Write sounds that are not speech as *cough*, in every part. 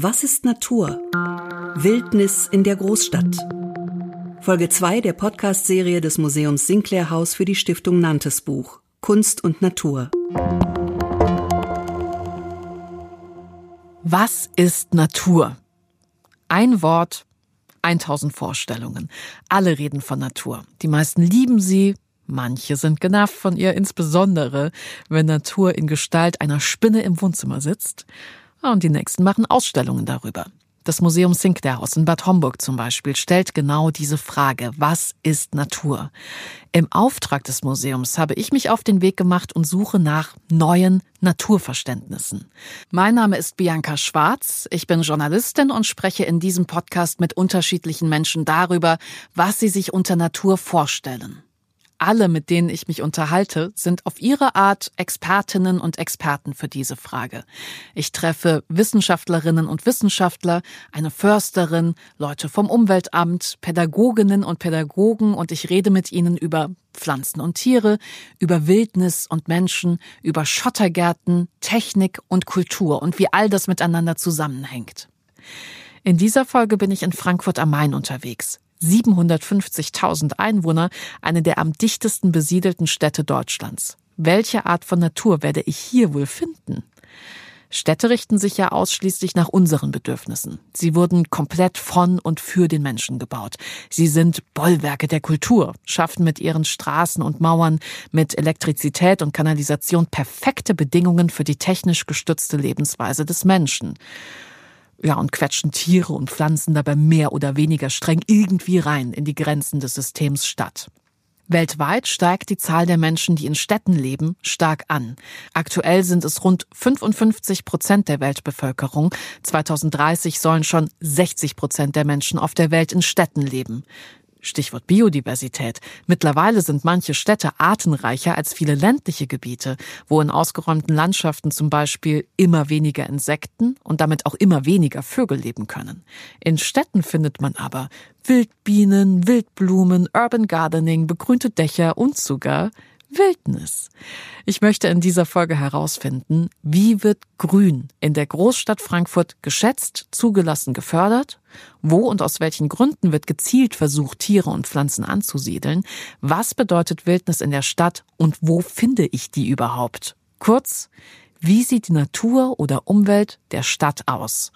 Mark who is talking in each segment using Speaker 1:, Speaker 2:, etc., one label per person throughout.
Speaker 1: Was ist Natur? Wildnis in der Großstadt. Folge 2 der Podcast-Serie des Museums Sinclair Haus für die Stiftung Nantes Buch Kunst und Natur.
Speaker 2: Was ist Natur? Ein Wort, 1000 Vorstellungen. Alle reden von Natur. Die meisten lieben sie, manche sind genervt von ihr, insbesondere wenn Natur in Gestalt einer Spinne im Wohnzimmer sitzt. Und die nächsten machen Ausstellungen darüber. Das Museum Sinklerhaus in Bad Homburg zum Beispiel stellt genau diese Frage, was ist Natur? Im Auftrag des Museums habe ich mich auf den Weg gemacht und suche nach neuen Naturverständnissen. Mein Name ist Bianca Schwarz, ich bin Journalistin und spreche in diesem Podcast mit unterschiedlichen Menschen darüber, was sie sich unter Natur vorstellen alle, mit denen ich mich unterhalte, sind auf ihre Art Expertinnen und Experten für diese Frage. Ich treffe Wissenschaftlerinnen und Wissenschaftler, eine Försterin, Leute vom Umweltamt, Pädagoginnen und Pädagogen und ich rede mit ihnen über Pflanzen und Tiere, über Wildnis und Menschen, über Schottergärten, Technik und Kultur und wie all das miteinander zusammenhängt. In dieser Folge bin ich in Frankfurt am Main unterwegs. 750.000 Einwohner, eine der am dichtesten besiedelten Städte Deutschlands. Welche Art von Natur werde ich hier wohl finden? Städte richten sich ja ausschließlich nach unseren Bedürfnissen. Sie wurden komplett von und für den Menschen gebaut. Sie sind Bollwerke der Kultur, schaffen mit ihren Straßen und Mauern, mit Elektrizität und Kanalisation perfekte Bedingungen für die technisch gestützte Lebensweise des Menschen ja, und quetschen Tiere und Pflanzen dabei mehr oder weniger streng irgendwie rein in die Grenzen des Systems statt. Weltweit steigt die Zahl der Menschen, die in Städten leben, stark an. Aktuell sind es rund 55 Prozent der Weltbevölkerung. 2030 sollen schon 60 Prozent der Menschen auf der Welt in Städten leben. Stichwort Biodiversität. Mittlerweile sind manche Städte artenreicher als viele ländliche Gebiete, wo in ausgeräumten Landschaften zum Beispiel immer weniger Insekten und damit auch immer weniger Vögel leben können. In Städten findet man aber Wildbienen, Wildblumen, Urban Gardening, begrünte Dächer und sogar Wildnis. Ich möchte in dieser Folge herausfinden, wie wird Grün in der Großstadt Frankfurt geschätzt, zugelassen, gefördert? Wo und aus welchen Gründen wird gezielt versucht, Tiere und Pflanzen anzusiedeln? Was bedeutet Wildnis in der Stadt und wo finde ich die überhaupt? Kurz, wie sieht die Natur oder Umwelt der Stadt aus?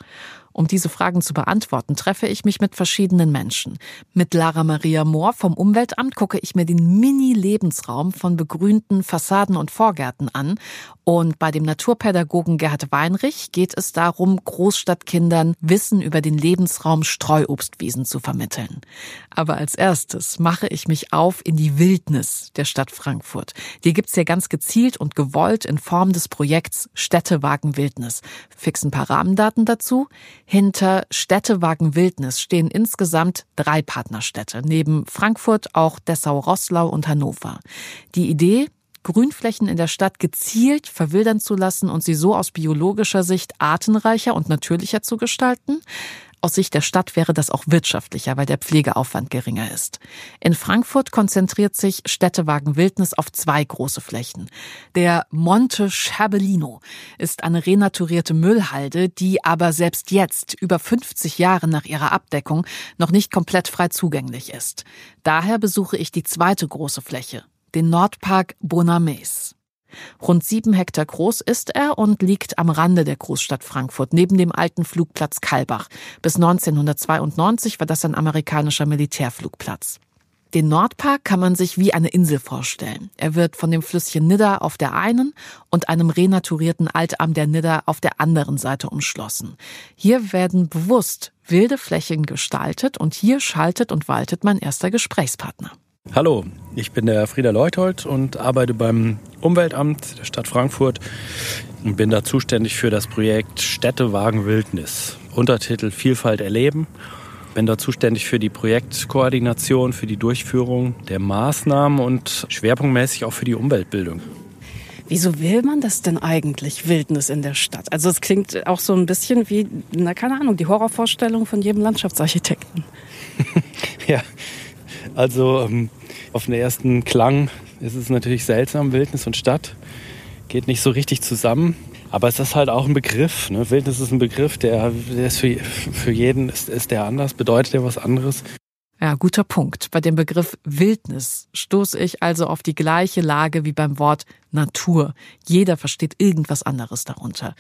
Speaker 2: Um diese Fragen zu beantworten, treffe ich mich mit verschiedenen Menschen. Mit Lara Maria Mohr vom Umweltamt gucke ich mir den Mini-Lebensraum von begrünten Fassaden und Vorgärten an. Und bei dem Naturpädagogen Gerhard Weinrich geht es darum, Großstadtkindern Wissen über den Lebensraum Streuobstwiesen zu vermitteln. Aber als erstes mache ich mich auf in die Wildnis der Stadt Frankfurt. Die gibt's hier ganz gezielt und gewollt in Form des Projekts Städtewagen Wildnis. Fix ein paar Rahmendaten dazu. Hinter Städtewagen Wildnis stehen insgesamt drei Partnerstädte, neben Frankfurt auch Dessau-Rosslau und Hannover. Die Idee, Grünflächen in der Stadt gezielt verwildern zu lassen und sie so aus biologischer Sicht artenreicher und natürlicher zu gestalten. Aus Sicht der Stadt wäre das auch wirtschaftlicher, weil der Pflegeaufwand geringer ist. In Frankfurt konzentriert sich Städtewagen Wildnis auf zwei große Flächen. Der Monte Scherbellino ist eine renaturierte Müllhalde, die aber selbst jetzt, über 50 Jahre nach ihrer Abdeckung, noch nicht komplett frei zugänglich ist. Daher besuche ich die zweite große Fläche, den Nordpark Bonames. Rund sieben Hektar groß ist er und liegt am Rande der Großstadt Frankfurt, neben dem alten Flugplatz Kalbach. Bis 1992 war das ein amerikanischer Militärflugplatz. Den Nordpark kann man sich wie eine Insel vorstellen. Er wird von dem Flüsschen Nidda auf der einen und einem renaturierten Altarm der Nidda auf der anderen Seite umschlossen. Hier werden bewusst wilde Flächen gestaltet und hier schaltet und waltet mein erster Gesprächspartner.
Speaker 3: Hallo, ich bin der Frieder Leuthold und arbeite beim Umweltamt der Stadt Frankfurt und bin da zuständig für das Projekt Städtewagen Wildnis. Untertitel Vielfalt erleben. Bin da zuständig für die Projektkoordination, für die Durchführung der Maßnahmen und schwerpunktmäßig auch für die Umweltbildung.
Speaker 2: Wieso will man das denn eigentlich, Wildnis in der Stadt? Also es klingt auch so ein bisschen wie, na keine Ahnung, die Horrorvorstellung von jedem Landschaftsarchitekten. *laughs* *laughs*
Speaker 3: ja, also ähm, auf den ersten Klang ist es natürlich seltsam, Wildnis und Stadt geht nicht so richtig zusammen. Aber es ist halt auch ein Begriff. Ne? Wildnis ist ein Begriff, der, der ist für, für jeden ist, ist der anders, bedeutet der was anderes.
Speaker 2: Ja, guter Punkt. Bei dem Begriff Wildnis stoße ich also auf die gleiche Lage wie beim Wort Natur. Jeder versteht irgendwas anderes darunter.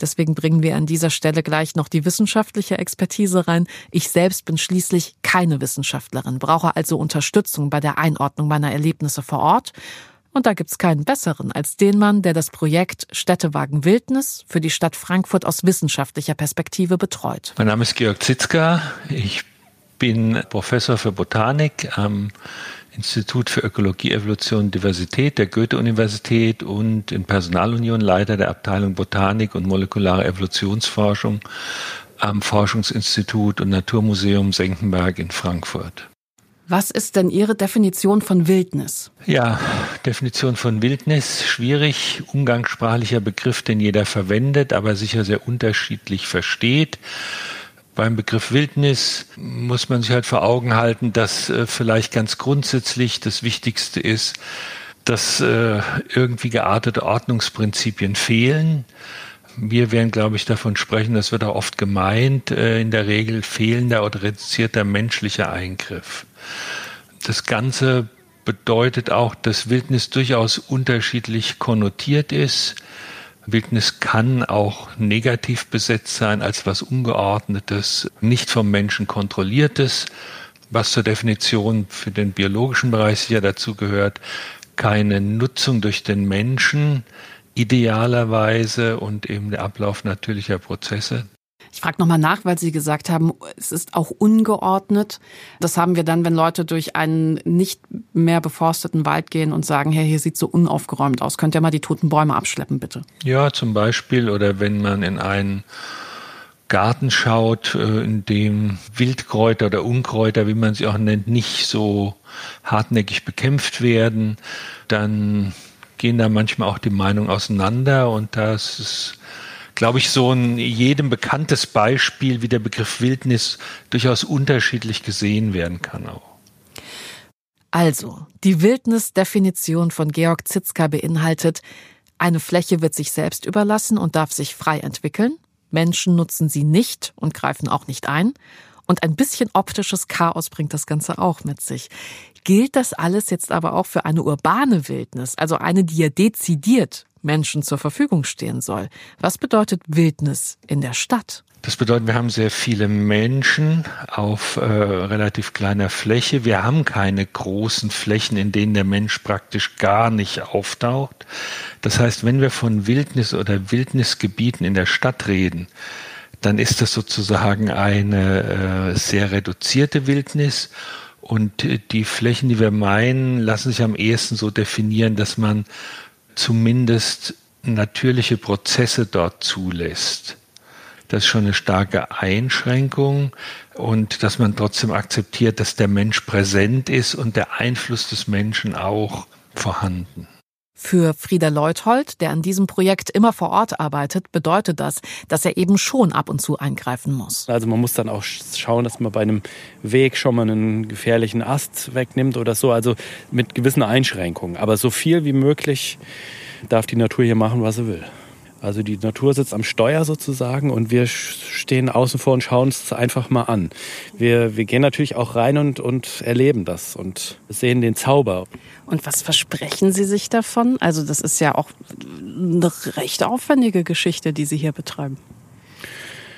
Speaker 2: Deswegen bringen wir an dieser Stelle gleich noch die wissenschaftliche Expertise rein. Ich selbst bin schließlich keine Wissenschaftlerin, brauche also Unterstützung bei der Einordnung meiner Erlebnisse vor Ort. Und da gibt's keinen besseren als den Mann, der das Projekt Städtewagen Wildnis für die Stadt Frankfurt aus wissenschaftlicher Perspektive betreut.
Speaker 4: Mein Name ist Georg Zitzka. Ich bin Professor für Botanik am Institut für Ökologie, Evolution und Diversität der Goethe-Universität und in Personalunion Leiter der Abteilung Botanik und molekulare Evolutionsforschung am Forschungsinstitut und Naturmuseum Senckenberg in Frankfurt.
Speaker 2: Was ist denn Ihre Definition von Wildnis?
Speaker 4: Ja, Definition von Wildnis, schwierig, umgangssprachlicher Begriff, den jeder verwendet, aber sicher sehr unterschiedlich versteht. Beim Begriff Wildnis muss man sich halt vor Augen halten, dass äh, vielleicht ganz grundsätzlich das Wichtigste ist, dass äh, irgendwie geartete Ordnungsprinzipien fehlen. Wir werden, glaube ich, davon sprechen, das wird auch oft gemeint, äh, in der Regel fehlender oder reduzierter menschlicher Eingriff. Das Ganze bedeutet auch, dass Wildnis durchaus unterschiedlich konnotiert ist. Wildnis kann auch negativ besetzt sein als was Ungeordnetes, nicht vom Menschen kontrolliertes, was zur Definition für den biologischen Bereich sicher dazu gehört, keine Nutzung durch den Menschen idealerweise und eben der Ablauf natürlicher Prozesse.
Speaker 2: Ich frage nochmal nach, weil Sie gesagt haben, es ist auch ungeordnet. Das haben wir dann, wenn Leute durch einen nicht mehr beforsteten Wald gehen und sagen, hey, hier sieht so unaufgeräumt aus. Könnt ihr mal die toten Bäume abschleppen, bitte?
Speaker 4: Ja, zum Beispiel. Oder wenn man in einen Garten schaut, äh, in dem Wildkräuter oder Unkräuter, wie man sie auch nennt, nicht so hartnäckig bekämpft werden, dann gehen da manchmal auch die Meinungen auseinander und das ist glaube ich, so ein jedem bekanntes Beispiel, wie der Begriff Wildnis durchaus unterschiedlich gesehen werden kann auch.
Speaker 2: Also, die Wildnisdefinition von Georg Zitzka beinhaltet, eine Fläche wird sich selbst überlassen und darf sich frei entwickeln. Menschen nutzen sie nicht und greifen auch nicht ein. Und ein bisschen optisches Chaos bringt das Ganze auch mit sich. Gilt das alles jetzt aber auch für eine urbane Wildnis, also eine, die ja dezidiert Menschen zur Verfügung stehen soll. Was bedeutet Wildnis in der Stadt?
Speaker 4: Das bedeutet, wir haben sehr viele Menschen auf äh, relativ kleiner Fläche. Wir haben keine großen Flächen, in denen der Mensch praktisch gar nicht auftaucht. Das heißt, wenn wir von Wildnis oder Wildnisgebieten in der Stadt reden, dann ist das sozusagen eine äh, sehr reduzierte Wildnis. Und die Flächen, die wir meinen, lassen sich am ehesten so definieren, dass man zumindest natürliche Prozesse dort zulässt. Das ist schon eine starke Einschränkung und dass man trotzdem akzeptiert, dass der Mensch präsent ist und der Einfluss des Menschen auch vorhanden.
Speaker 2: Für Frieder Leuthold, der an diesem Projekt immer vor Ort arbeitet, bedeutet das, dass er eben schon ab und zu eingreifen muss.
Speaker 3: Also man muss dann auch schauen, dass man bei einem Weg schon mal einen gefährlichen Ast wegnimmt oder so, also mit gewissen Einschränkungen. Aber so viel wie möglich darf die Natur hier machen, was sie will. Also die Natur sitzt am Steuer sozusagen und wir stehen außen vor und schauen es einfach mal an. Wir, wir gehen natürlich auch rein und, und erleben das und sehen den Zauber.
Speaker 2: Und was versprechen Sie sich davon? Also das ist ja auch eine recht aufwendige Geschichte, die Sie hier betreiben.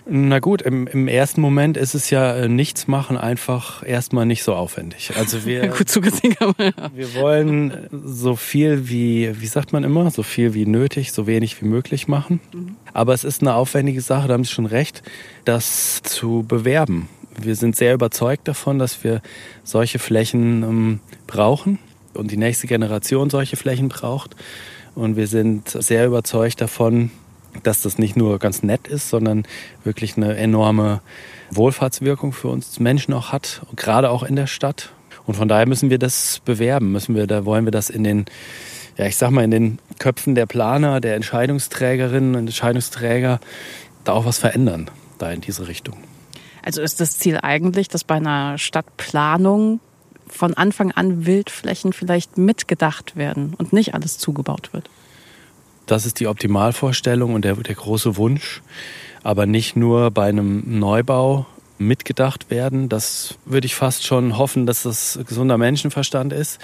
Speaker 3: Na gut, im, im ersten Moment ist es ja äh, nichts machen einfach erstmal nicht so aufwendig. Also wir, *laughs*
Speaker 2: gut zugesehen, aber ja.
Speaker 3: wir wollen so viel wie, wie sagt man immer, so viel wie nötig, so wenig wie möglich machen. Mhm. Aber es ist eine aufwendige Sache, da haben Sie schon recht, das zu bewerben. Wir sind sehr überzeugt davon, dass wir solche Flächen ähm, brauchen und die nächste Generation solche Flächen braucht. Und wir sind sehr überzeugt davon, dass das nicht nur ganz nett ist, sondern wirklich eine enorme Wohlfahrtswirkung für uns Menschen auch hat, gerade auch in der Stadt. Und von daher müssen wir das bewerben, müssen wir, da wollen wir das in den, ja, ich sag mal, in den Köpfen der Planer, der Entscheidungsträgerinnen und Entscheidungsträger da auch was verändern, da in diese Richtung.
Speaker 2: Also ist das Ziel eigentlich, dass bei einer Stadtplanung von Anfang an Wildflächen vielleicht mitgedacht werden und nicht alles zugebaut wird?
Speaker 3: Das ist die Optimalvorstellung und der, der große Wunsch. Aber nicht nur bei einem Neubau mitgedacht werden. Das würde ich fast schon hoffen, dass das gesunder Menschenverstand ist.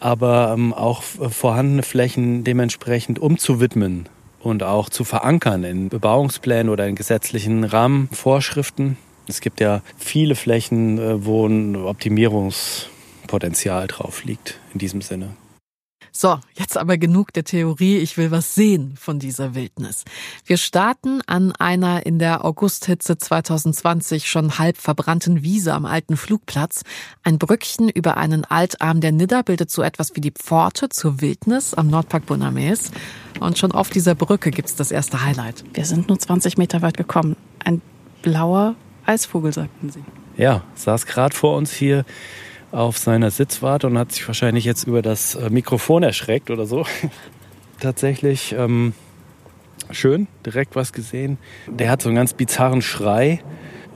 Speaker 3: Aber ähm, auch vorhandene Flächen dementsprechend umzuwidmen und auch zu verankern in Bebauungsplänen oder in gesetzlichen Rahmenvorschriften. Es gibt ja viele Flächen, äh, wo ein Optimierungspotenzial drauf liegt in diesem Sinne.
Speaker 2: So, jetzt aber genug der Theorie. Ich will was sehen von dieser Wildnis. Wir starten an einer in der Augusthitze 2020 schon halb verbrannten Wiese am alten Flugplatz. Ein Brückchen über einen Altarm der Nidda bildet so etwas wie die Pforte zur Wildnis am Nordpark Bonames. Und schon auf dieser Brücke gibt's das erste Highlight.
Speaker 5: Wir sind nur 20 Meter weit gekommen. Ein blauer Eisvogel, sagten Sie.
Speaker 3: Ja, saß gerade vor uns hier auf seiner Sitzwarte und hat sich wahrscheinlich jetzt über das äh, Mikrofon erschreckt oder so. *laughs* Tatsächlich ähm, schön, direkt was gesehen. Der hat so einen ganz bizarren Schrei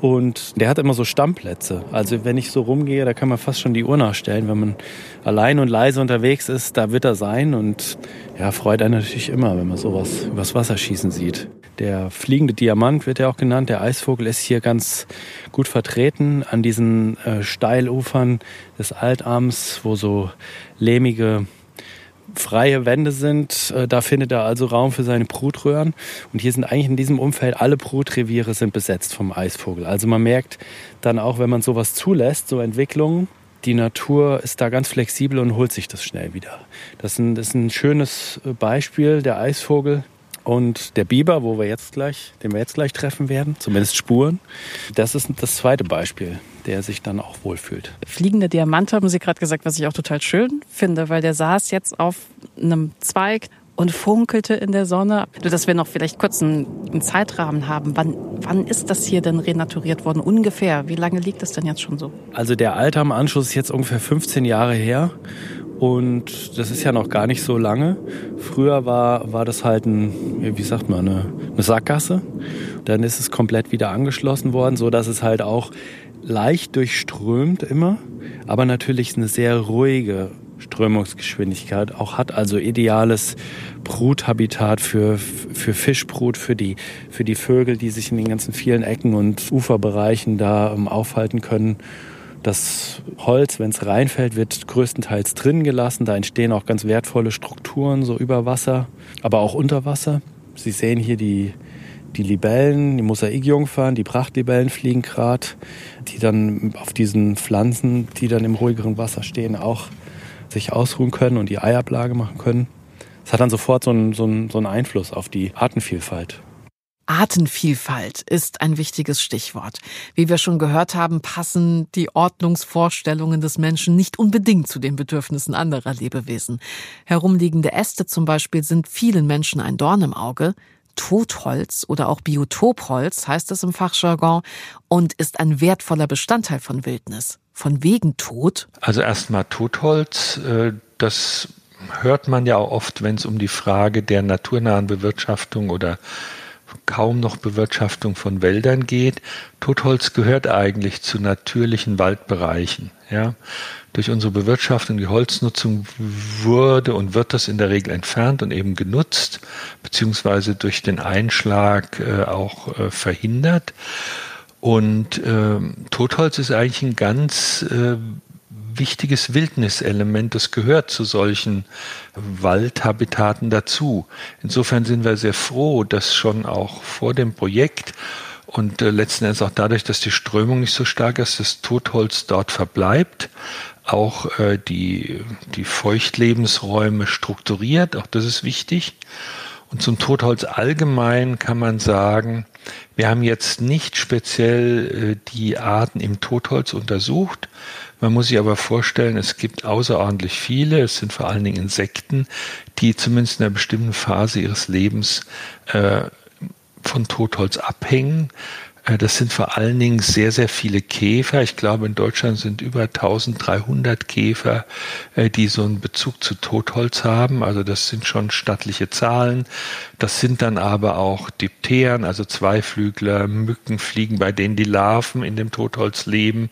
Speaker 3: und der hat immer so Stammplätze. Also wenn ich so rumgehe, da kann man fast schon die Uhr nachstellen. Wenn man allein und leise unterwegs ist, da wird er sein. Und ja, freut einen natürlich immer, wenn man sowas übers Wasser schießen sieht. Der fliegende Diamant wird ja auch genannt. Der Eisvogel ist hier ganz gut vertreten an diesen äh, Steilufern des Altarms, wo so lehmige freie Wände sind. Äh, da findet er also Raum für seine Brutröhren. Und hier sind eigentlich in diesem Umfeld alle Brutreviere sind besetzt vom Eisvogel. Also man merkt dann auch, wenn man sowas zulässt, so Entwicklungen, die Natur ist da ganz flexibel und holt sich das schnell wieder. Das ist ein, das ist ein schönes äh, Beispiel, der Eisvogel. Und der Biber, wo wir jetzt gleich, den wir jetzt gleich treffen werden, zumindest Spuren, das ist das zweite Beispiel der sich dann auch wohlfühlt.
Speaker 5: Fliegende Diamant haben Sie gerade gesagt, was ich auch total schön finde, weil der saß jetzt auf einem Zweig und funkelte in der Sonne. Dass wir noch vielleicht kurz einen, einen, Zeitrahmen haben. Wann, wann ist das hier denn renaturiert worden? Ungefähr. Wie lange liegt das denn jetzt schon so?
Speaker 3: Also der Altarm-Anschluss ist jetzt ungefähr 15 Jahre her. Und das ist ja noch gar nicht so lange. Früher war, war das halt ein, wie sagt man, eine, eine Sackgasse. Dann ist es komplett wieder angeschlossen worden, so dass es halt auch leicht durchströmt immer, aber natürlich eine sehr ruhige Strömungsgeschwindigkeit auch hat, also ideales Bruthabitat für, für Fischbrut, für die, für die Vögel, die sich in den ganzen vielen Ecken und Uferbereichen da um, aufhalten können. Das Holz, wenn es reinfällt, wird größtenteils drin gelassen. Da entstehen auch ganz wertvolle Strukturen, so über Wasser, aber auch unter Wasser. Sie sehen hier die, die Libellen, die Mosaikjungfern, die Prachtlibellen fliegen gerade, die dann auf diesen Pflanzen, die dann im ruhigeren Wasser stehen, auch sich ausruhen können und die Eiablage machen können. Es hat dann sofort so einen, so, einen, so einen Einfluss auf die Artenvielfalt.
Speaker 2: Artenvielfalt ist ein wichtiges Stichwort. Wie wir schon gehört haben, passen die Ordnungsvorstellungen des Menschen nicht unbedingt zu den Bedürfnissen anderer Lebewesen. Herumliegende Äste zum Beispiel sind vielen Menschen ein Dorn im Auge. Totholz oder auch Biotopholz heißt es im Fachjargon und ist ein wertvoller Bestandteil von Wildnis. Von wegen Tod?
Speaker 4: Also erstmal Totholz, äh, das hört man ja auch oft, wenn es um die Frage der naturnahen Bewirtschaftung oder kaum noch Bewirtschaftung von Wäldern geht. Totholz gehört eigentlich zu natürlichen Waldbereichen. Ja. Durch unsere Bewirtschaftung, die Holznutzung wurde und wird das in der Regel entfernt und eben genutzt, beziehungsweise durch den Einschlag äh, auch äh, verhindert. Und äh, Totholz ist eigentlich ein ganz äh, wichtiges Wildniselement. Das gehört zu solchen Waldhabitaten dazu. Insofern sind wir sehr froh, dass schon auch vor dem Projekt und äh, letzten Endes auch dadurch, dass die Strömung nicht so stark ist, das Totholz dort verbleibt, auch äh, die, die Feuchtlebensräume strukturiert, auch das ist wichtig. Und zum Totholz allgemein kann man sagen, wir haben jetzt nicht speziell äh, die Arten im Totholz untersucht, man muss sich aber vorstellen, es gibt außerordentlich viele, es sind vor allen Dingen Insekten, die zumindest in einer bestimmten Phase ihres Lebens äh, von Totholz abhängen. Äh, das sind vor allen Dingen sehr, sehr viele Käfer. Ich glaube, in Deutschland sind über 1300 Käfer, äh, die so einen Bezug zu Totholz haben. Also das sind schon stattliche Zahlen. Das sind dann aber auch Dipteren, also Zweiflügler, Mücken fliegen, bei denen die Larven in dem Totholz leben.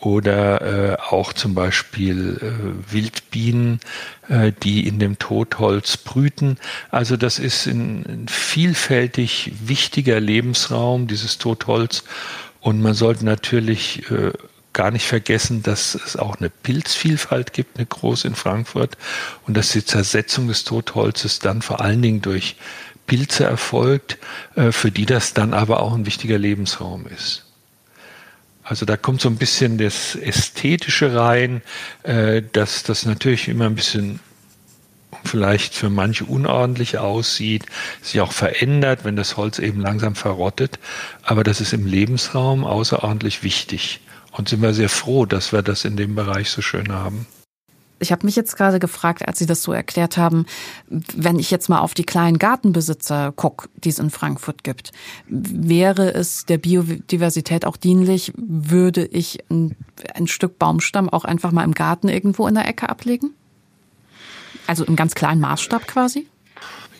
Speaker 4: Oder äh, auch zum Beispiel äh, Wildbienen, äh, die in dem Totholz brüten. Also das ist ein, ein vielfältig wichtiger Lebensraum, dieses Totholz. Und man sollte natürlich äh, gar nicht vergessen, dass es auch eine Pilzvielfalt gibt, eine große in Frankfurt, und dass die Zersetzung des Totholzes dann vor allen Dingen durch Pilze erfolgt, äh, für die das dann aber auch ein wichtiger Lebensraum ist. Also da kommt so ein bisschen das Ästhetische rein, äh, dass das natürlich immer ein bisschen vielleicht für manche unordentlich aussieht, sich auch verändert, wenn das Holz eben langsam verrottet. Aber das ist im Lebensraum außerordentlich wichtig. Und sind wir sehr froh, dass wir das in dem Bereich so schön haben.
Speaker 2: Ich habe mich jetzt gerade gefragt, als Sie das so erklärt haben, wenn ich jetzt mal auf die kleinen Gartenbesitzer gucke, die es in Frankfurt gibt, wäre es der Biodiversität auch dienlich, würde ich ein, ein Stück Baumstamm auch einfach mal im Garten irgendwo in der Ecke ablegen? Also im ganz kleinen Maßstab quasi?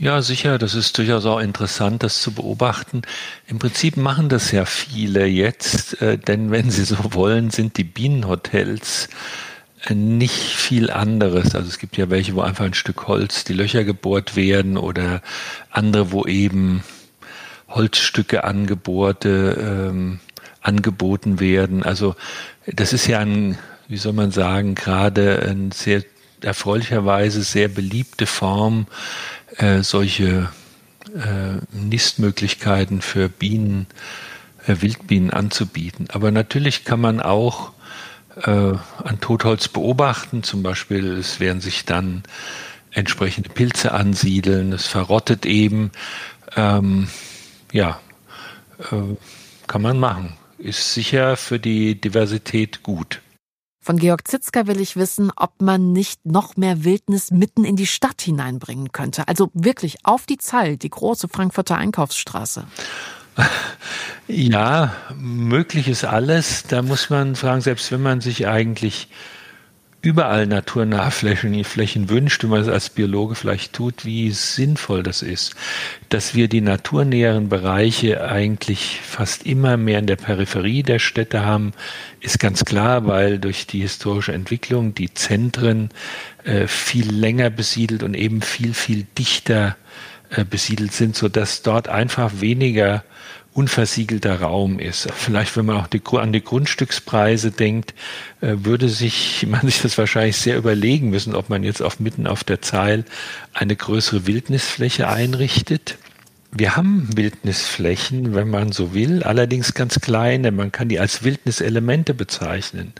Speaker 4: Ja, sicher, das ist durchaus auch interessant, das zu beobachten. Im Prinzip machen das ja viele jetzt, äh, denn wenn sie so wollen, sind die Bienenhotels nicht viel anderes. Also es gibt ja welche, wo einfach ein Stück Holz die Löcher gebohrt werden oder andere, wo eben Holzstücke angebohrte ähm, angeboten werden. Also das ist ja ein, wie soll man sagen, gerade ein sehr erfreulicherweise sehr beliebte Form, äh, solche äh, Nistmöglichkeiten für Bienen, äh, Wildbienen anzubieten. Aber natürlich kann man auch äh, an Totholz beobachten. Zum Beispiel, es werden sich dann entsprechende Pilze ansiedeln, es verrottet eben. Ähm, ja, äh, kann man machen. Ist sicher für die Diversität gut.
Speaker 2: Von Georg Zitzker will ich wissen, ob man nicht noch mehr Wildnis mitten in die Stadt hineinbringen könnte. Also wirklich auf die Zeil, die große Frankfurter Einkaufsstraße. *laughs*
Speaker 4: Ja, möglich ist alles. Da muss man fragen, selbst wenn man sich eigentlich überall naturnahe Flächen, Flächen wünscht und man es als Biologe vielleicht tut, wie sinnvoll das ist, dass wir die naturnäheren Bereiche eigentlich fast immer mehr in der Peripherie der Städte haben, ist ganz klar, weil durch die historische Entwicklung die Zentren äh, viel länger besiedelt und eben viel, viel dichter äh, besiedelt sind, so dass dort einfach weniger unversiegelter Raum ist. Vielleicht, wenn man auch die, an die Grundstückspreise denkt, äh, würde sich *laughs* man sich das wahrscheinlich sehr überlegen müssen, ob man jetzt auf mitten auf der Zeil eine größere Wildnisfläche einrichtet. Wir haben Wildnisflächen, wenn man so will, allerdings ganz kleine. Man kann die als Wildniselemente bezeichnen.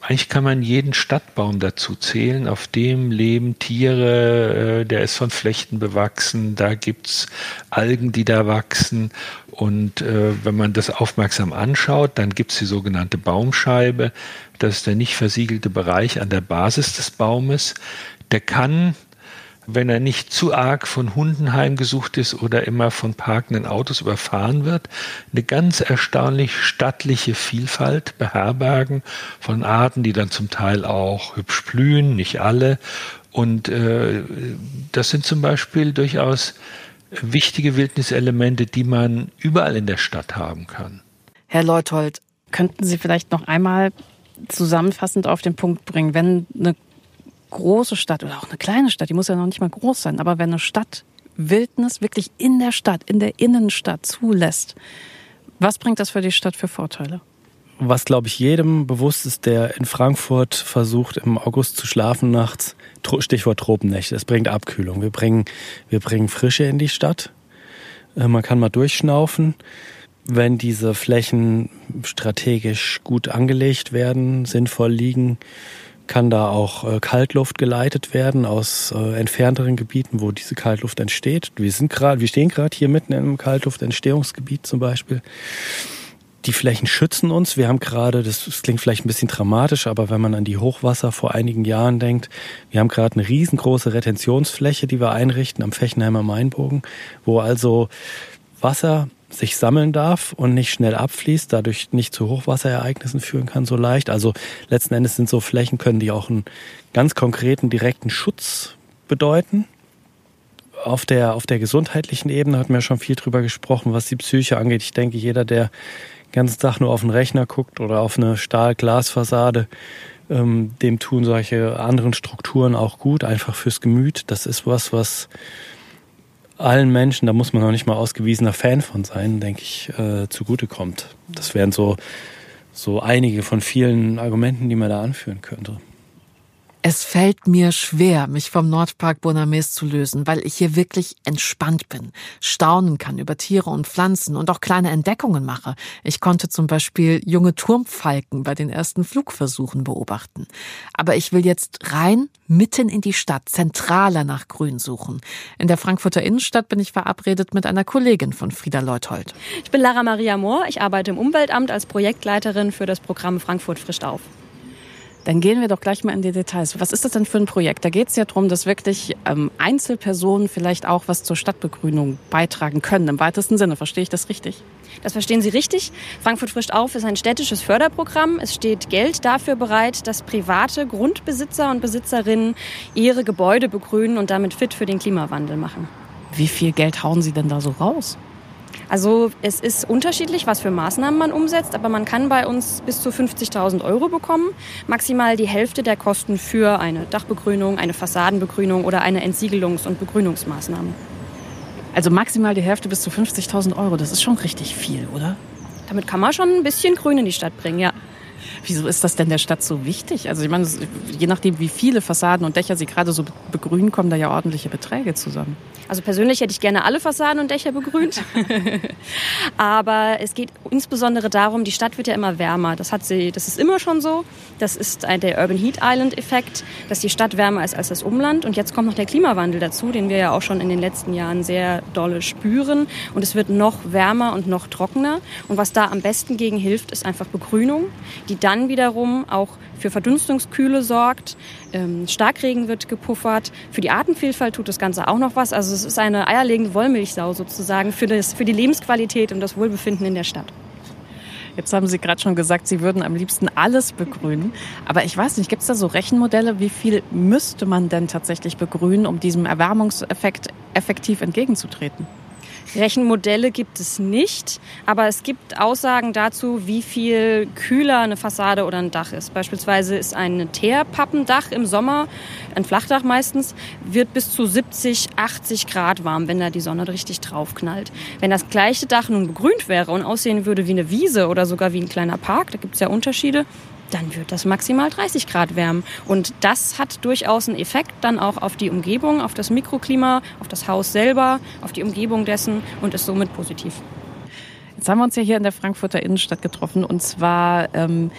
Speaker 4: Eigentlich kann man jeden Stadtbaum dazu zählen. Auf dem leben Tiere, äh, der ist von Flechten bewachsen, da gibt's Algen, die da wachsen. Und äh, wenn man das aufmerksam anschaut, dann gibt's die sogenannte Baumscheibe. Das ist der nicht versiegelte Bereich an der Basis des Baumes. Der kann wenn er nicht zu arg von Hunden heimgesucht ist oder immer von parkenden Autos überfahren wird, eine ganz erstaunlich stattliche Vielfalt beherbergen von Arten, die dann zum Teil auch hübsch blühen, nicht alle. Und äh, das sind zum Beispiel durchaus wichtige Wildniselemente, die man überall in der Stadt haben kann.
Speaker 5: Herr Leuthold, könnten Sie vielleicht noch einmal zusammenfassend auf den Punkt bringen, wenn eine große Stadt oder auch eine kleine Stadt, die muss ja noch nicht mal groß sein, aber wenn eine Stadt Wildnis wirklich in der Stadt, in der Innenstadt zulässt, was bringt das für die Stadt für Vorteile?
Speaker 3: Was, glaube ich, jedem bewusst ist, der in Frankfurt versucht, im August zu schlafen nachts, Stichwort Tropennächte, es bringt Abkühlung. Wir bringen, wir bringen Frische in die Stadt. Äh, man kann mal durchschnaufen. Wenn diese Flächen strategisch gut angelegt werden, sinnvoll liegen, kann da auch äh, Kaltluft geleitet werden aus äh, entfernteren Gebieten, wo diese Kaltluft entsteht. Wir sind gerade, wir stehen gerade hier mitten im Kaltluftentstehungsgebiet zum Beispiel. Die Flächen schützen uns. Wir haben gerade, das, das klingt vielleicht ein bisschen dramatisch, aber wenn man an die Hochwasser vor einigen Jahren denkt, wir haben gerade eine riesengroße Retentionsfläche, die wir einrichten am Fechenheimer Mainbogen, wo also Wasser sich sammeln darf und nicht schnell abfließt, dadurch nicht zu Hochwasserereignissen führen kann so leicht. Also letzten Endes sind so Flächen, können die auch einen ganz konkreten, direkten Schutz bedeuten. Auf der, auf der gesundheitlichen Ebene hatten wir schon viel drüber gesprochen, was die Psyche angeht. Ich denke, jeder, der ganzen Tag nur auf den Rechner guckt oder auf eine Stahl-Glasfassade, ähm, dem tun solche anderen Strukturen auch gut, einfach fürs Gemüt. Das ist was, was allen Menschen, da muss man noch nicht mal ausgewiesener Fan von sein, denke ich, äh, zugutekommt. Das wären so, so einige von vielen Argumenten, die man da anführen könnte.
Speaker 2: Es fällt mir schwer, mich vom Nordpark Bonames zu lösen, weil ich hier wirklich entspannt bin, staunen kann über Tiere und Pflanzen und auch kleine Entdeckungen mache. Ich konnte zum Beispiel junge Turmfalken bei den ersten Flugversuchen beobachten. Aber ich will jetzt rein mitten in die Stadt, zentraler nach Grün suchen. In der Frankfurter Innenstadt bin ich verabredet mit einer Kollegin von Frieda Leuthold.
Speaker 6: Ich bin Lara Maria Mohr. Ich arbeite im Umweltamt als Projektleiterin für das Programm Frankfurt frischt auf.
Speaker 5: Dann gehen wir doch gleich mal in die Details. Was ist das denn für ein Projekt? Da geht es ja darum, dass wirklich ähm, Einzelpersonen vielleicht auch was zur Stadtbegrünung beitragen können. Im weitesten Sinne, verstehe ich das richtig?
Speaker 6: Das verstehen Sie richtig. Frankfurt frischt auf ist ein städtisches Förderprogramm. Es steht Geld dafür bereit, dass private Grundbesitzer und Besitzerinnen ihre Gebäude begrünen und damit fit für den Klimawandel machen.
Speaker 5: Wie viel Geld hauen Sie denn da so raus?
Speaker 6: Also es ist unterschiedlich, was für Maßnahmen man umsetzt, aber man kann bei uns bis zu 50.000 Euro bekommen. Maximal die Hälfte der Kosten für eine Dachbegrünung, eine Fassadenbegrünung oder eine Entsiegelungs- und Begrünungsmaßnahme.
Speaker 5: Also maximal die Hälfte bis zu 50.000 Euro, das ist schon richtig viel, oder?
Speaker 6: Damit kann man schon ein bisschen Grün in die Stadt bringen, ja.
Speaker 5: Wieso ist das denn der Stadt so wichtig? Also ich meine, je nachdem, wie viele Fassaden und Dächer sie gerade so begrünen, kommen da ja ordentliche Beträge zusammen.
Speaker 6: Also persönlich hätte ich gerne alle Fassaden und Dächer begrünt. *laughs* Aber es geht insbesondere darum, die Stadt wird ja immer wärmer. Das, hat sie, das ist immer schon so. Das ist der Urban Heat Island Effekt, dass die Stadt wärmer ist als das Umland. Und jetzt kommt noch der Klimawandel dazu, den wir ja auch schon in den letzten Jahren sehr dolle spüren. Und es wird noch wärmer und noch trockener. Und was da am besten gegen hilft, ist einfach Begrünung, die dann wiederum auch für Verdunstungskühle sorgt. Ähm, Starkregen wird gepuffert. Für die Artenvielfalt tut das Ganze auch noch was. Also es ist eine eierlegende Wollmilchsau sozusagen für, das, für die Lebensqualität und das Wohlbefinden in der Stadt.
Speaker 5: Jetzt haben Sie gerade schon gesagt, Sie würden am liebsten alles begrünen. Aber ich weiß nicht, gibt es da so Rechenmodelle? Wie viel müsste man denn tatsächlich begrünen, um diesem Erwärmungseffekt effektiv entgegenzutreten?
Speaker 6: Rechenmodelle gibt es nicht, aber es gibt Aussagen dazu, wie viel kühler eine Fassade oder ein Dach ist. Beispielsweise ist ein Teerpappendach im Sommer, ein Flachdach meistens, wird bis zu 70, 80 Grad warm, wenn da die Sonne richtig drauf knallt. Wenn das gleiche Dach nun begrünt wäre und aussehen würde wie eine Wiese oder sogar wie ein kleiner Park, da gibt es ja Unterschiede, dann wird das maximal 30 Grad wärmen. Und das hat durchaus einen Effekt dann auch auf die Umgebung, auf das Mikroklima, auf das Haus selber, auf die Umgebung dessen und ist somit positiv.
Speaker 5: Jetzt haben wir uns ja hier in der Frankfurter Innenstadt getroffen und zwar ähm,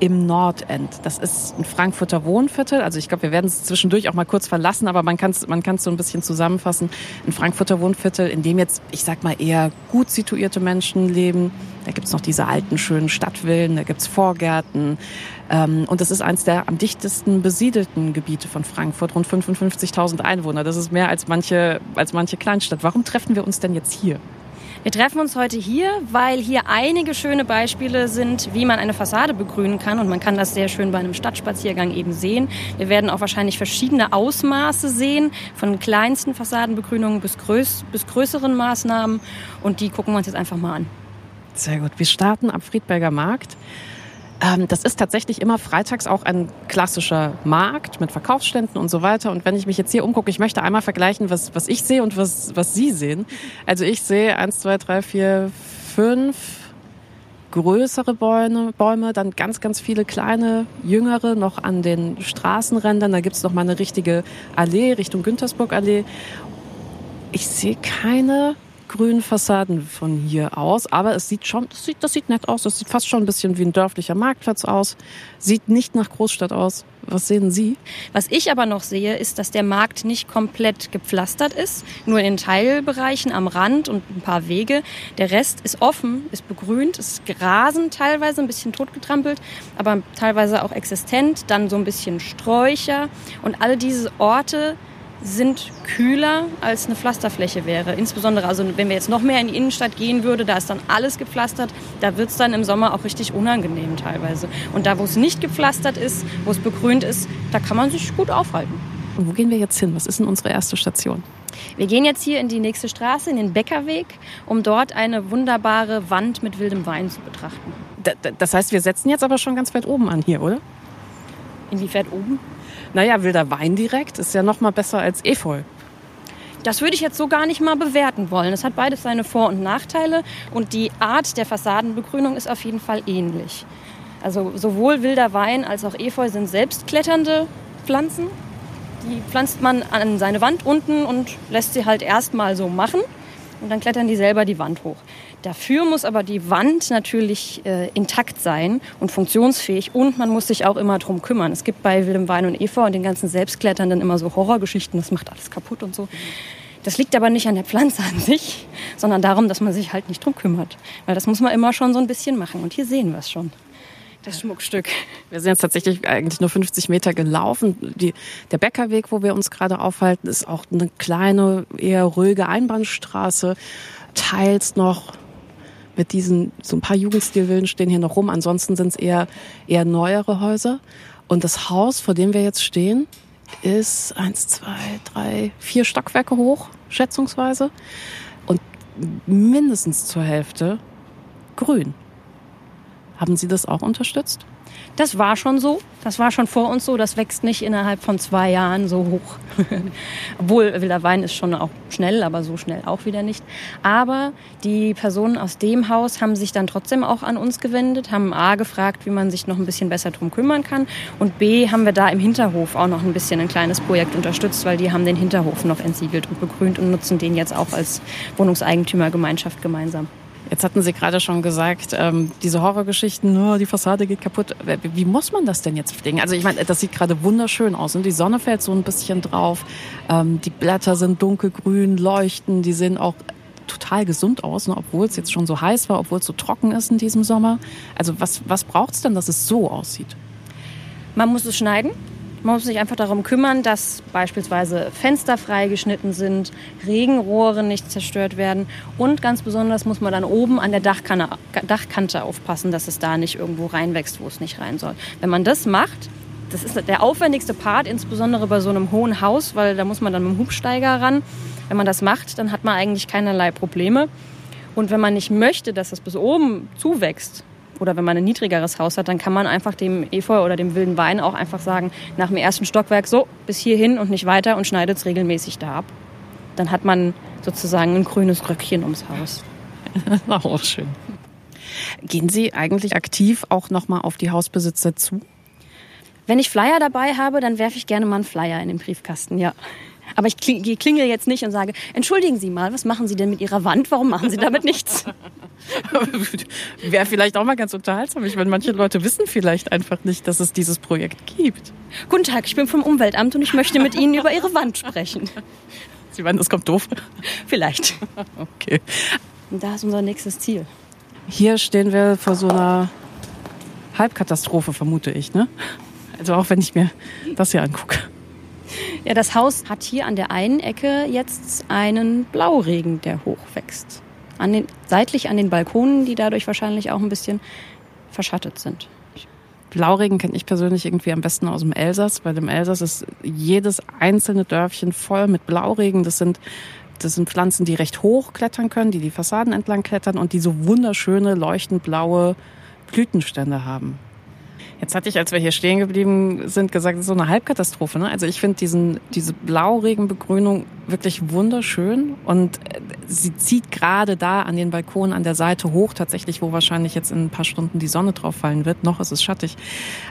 Speaker 5: im Nordend. Das ist ein Frankfurter Wohnviertel. Also ich glaube, wir werden es zwischendurch auch mal kurz verlassen, aber man kann es man kann's so ein bisschen zusammenfassen. Ein Frankfurter Wohnviertel, in dem jetzt, ich sag mal, eher gut situierte Menschen leben. Da gibt's noch diese alten, schönen Stadtvillen, da gibt's Vorgärten. Ähm, und das ist eines der am dichtesten besiedelten Gebiete von Frankfurt, rund 55.000 Einwohner. Das ist mehr als manche, als manche Kleinstadt. Warum treffen wir uns denn jetzt hier?
Speaker 6: Wir treffen uns heute hier, weil hier einige schöne Beispiele sind, wie man eine Fassade begrünen kann. Und man kann das sehr schön bei einem Stadtspaziergang eben sehen. Wir werden auch wahrscheinlich verschiedene Ausmaße sehen, von kleinsten Fassadenbegrünungen bis, größ bis größeren Maßnahmen. Und die gucken wir uns jetzt einfach mal an.
Speaker 5: Sehr gut. Wir starten am Friedberger Markt. Ähm, das ist tatsächlich immer freitags auch ein klassischer Markt mit Verkaufsständen und so weiter. Und wenn ich mich jetzt hier umgucke, ich möchte einmal vergleichen, was, was ich sehe und was, was Sie sehen. Also ich sehe eins, zwei, drei, vier, fünf größere Bäume, Bäume, dann ganz, ganz viele kleine, jüngere noch an den Straßenrändern. Da gibt's noch mal eine richtige Allee Richtung Güntersburg-Allee. Ich sehe keine grünen Fassaden von hier aus. Aber es sieht schon, das sieht, das sieht nett aus. Das sieht fast schon ein bisschen wie ein dörflicher Marktplatz aus. Sieht nicht nach Großstadt aus. Was sehen Sie?
Speaker 6: Was ich aber noch sehe, ist, dass der Markt nicht komplett gepflastert ist. Nur in Teilbereichen am Rand und ein paar Wege. Der Rest ist offen, ist begrünt, ist Grasen teilweise, ein bisschen totgetrampelt, aber teilweise auch existent. Dann so ein bisschen Sträucher. Und all diese Orte sind kühler als eine Pflasterfläche wäre. Insbesondere, also wenn wir jetzt noch mehr in die Innenstadt gehen würde, da ist dann alles gepflastert, da wird es dann im Sommer auch richtig unangenehm teilweise. Und da, wo es nicht gepflastert ist, wo es begrünt ist, da kann man sich gut aufhalten.
Speaker 5: Und wo gehen wir jetzt hin? Was ist denn unsere erste Station?
Speaker 6: Wir gehen jetzt hier in die nächste Straße, in den Bäckerweg, um dort eine wunderbare Wand mit wildem Wein zu betrachten.
Speaker 5: Das heißt, wir setzen jetzt aber schon ganz weit oben an hier, oder?
Speaker 6: Inwiefern oben?
Speaker 5: Naja, wilder Wein direkt ist ja noch mal besser als Efeu.
Speaker 6: Das würde ich jetzt so gar nicht mal bewerten wollen. Es hat beides seine Vor- und Nachteile und die Art der Fassadenbegrünung ist auf jeden Fall ähnlich. Also sowohl wilder Wein als auch Efeu sind selbstkletternde Pflanzen. Die pflanzt man an seine Wand unten und lässt sie halt erstmal so machen und dann klettern die selber die Wand hoch. Dafür muss aber die Wand natürlich äh, intakt sein und funktionsfähig und man muss sich auch immer drum kümmern. Es gibt bei Willem Wein und Eva und den ganzen Selbstkletternden immer so Horrorgeschichten, das macht alles kaputt und so. Das liegt aber nicht an der Pflanze an sich, sondern darum, dass man sich halt nicht drum kümmert. Weil das muss man immer schon so ein bisschen machen. Und hier sehen wir es schon das Schmuckstück.
Speaker 5: Wir sind jetzt tatsächlich eigentlich nur 50 Meter gelaufen. Die, der Bäckerweg, wo wir uns gerade aufhalten, ist auch eine kleine, eher ruhige Einbahnstraße. Teils noch mit diesen, so ein paar Jugendstilvillen stehen hier noch rum. Ansonsten sind es eher, eher neuere Häuser. Und das Haus, vor dem wir jetzt stehen, ist eins, zwei, drei, vier Stockwerke hoch, schätzungsweise. Und mindestens zur Hälfte grün. Haben Sie das auch unterstützt?
Speaker 6: Das war schon so. Das war schon vor uns so. Das wächst nicht innerhalb von zwei Jahren so hoch. *laughs* Obwohl wilder Wein ist schon auch schnell, aber so schnell auch wieder nicht. Aber die Personen aus dem Haus haben sich dann trotzdem auch an uns gewendet, haben A gefragt, wie man sich noch ein bisschen besser drum kümmern kann. Und B haben wir da im Hinterhof auch noch ein bisschen ein kleines Projekt unterstützt, weil die haben den Hinterhof noch entsiegelt und begrünt und nutzen den jetzt auch als Wohnungseigentümergemeinschaft gemeinsam.
Speaker 5: Jetzt hatten Sie gerade schon gesagt, ähm, diese Horrorgeschichten, oh, die Fassade geht kaputt. Wie muss man das denn jetzt pflegen? Also ich meine, das sieht gerade wunderschön aus und die Sonne fällt so ein bisschen drauf. Ähm, die Blätter sind dunkelgrün, leuchten, die sehen auch total gesund aus, ne, obwohl es jetzt schon so heiß war, obwohl es so trocken ist in diesem Sommer. Also was, was braucht es denn, dass es so aussieht?
Speaker 6: Man muss es schneiden. Man muss sich einfach darum kümmern, dass beispielsweise Fenster freigeschnitten sind, Regenrohre nicht zerstört werden und ganz besonders muss man dann oben an der Dachkante, Dachkante aufpassen, dass es da nicht irgendwo reinwächst, wo es nicht rein soll. Wenn man das macht, das ist der aufwendigste Part, insbesondere bei so einem hohen Haus, weil da muss man dann mit dem Hubsteiger ran. Wenn man das macht, dann hat man eigentlich keinerlei Probleme. Und wenn man nicht möchte, dass es bis oben zuwächst, oder wenn man ein niedrigeres Haus hat, dann kann man einfach dem Efeu oder dem wilden Wein auch einfach sagen, nach dem ersten Stockwerk so, bis hierhin und nicht weiter und schneidet es regelmäßig da ab. Dann hat man sozusagen ein grünes Röckchen ums Haus. *laughs*
Speaker 5: auch schön. Gehen Sie eigentlich aktiv auch nochmal auf die Hausbesitzer zu?
Speaker 6: Wenn ich Flyer dabei habe, dann werfe ich gerne mal einen Flyer in den Briefkasten, ja. Aber ich klingel jetzt nicht und sage, entschuldigen Sie mal, was machen Sie denn mit Ihrer Wand? Warum machen Sie damit nichts? *laughs* *laughs*
Speaker 5: Wäre vielleicht auch mal ganz unterhaltsam. Ich meine, manche Leute wissen vielleicht einfach nicht, dass es dieses Projekt gibt.
Speaker 6: Guten Tag, ich bin vom Umweltamt und ich möchte mit Ihnen über Ihre Wand sprechen. *laughs*
Speaker 5: Sie meinen, das kommt doof?
Speaker 6: Vielleicht. *laughs*
Speaker 5: Okay.
Speaker 6: Und da ist unser nächstes Ziel.
Speaker 5: Hier stehen wir vor so einer Halbkatastrophe, vermute ich, ne? Also auch wenn ich mir das hier angucke.
Speaker 6: Ja, das Haus hat hier an der einen Ecke jetzt einen Blauregen, der hochwächst. An den, seitlich an den Balkonen, die dadurch wahrscheinlich auch ein bisschen verschattet sind.
Speaker 5: Blauregen kenne ich persönlich irgendwie am besten aus dem Elsass, weil im Elsass ist jedes einzelne Dörfchen voll mit Blauregen. Das sind, das sind Pflanzen, die recht hoch klettern können, die die Fassaden entlang klettern und die so wunderschöne, leuchtend blaue Blütenstände haben. Jetzt hatte ich, als wir hier stehen geblieben sind, gesagt, es ist so eine Halbkatastrophe. Ne? Also ich finde diesen diese Blauregenbegrünung wirklich wunderschön und äh, sie zieht gerade da an den Balkonen an der Seite hoch, tatsächlich, wo wahrscheinlich jetzt in ein paar Stunden die Sonne drauf fallen wird. Noch ist es schattig.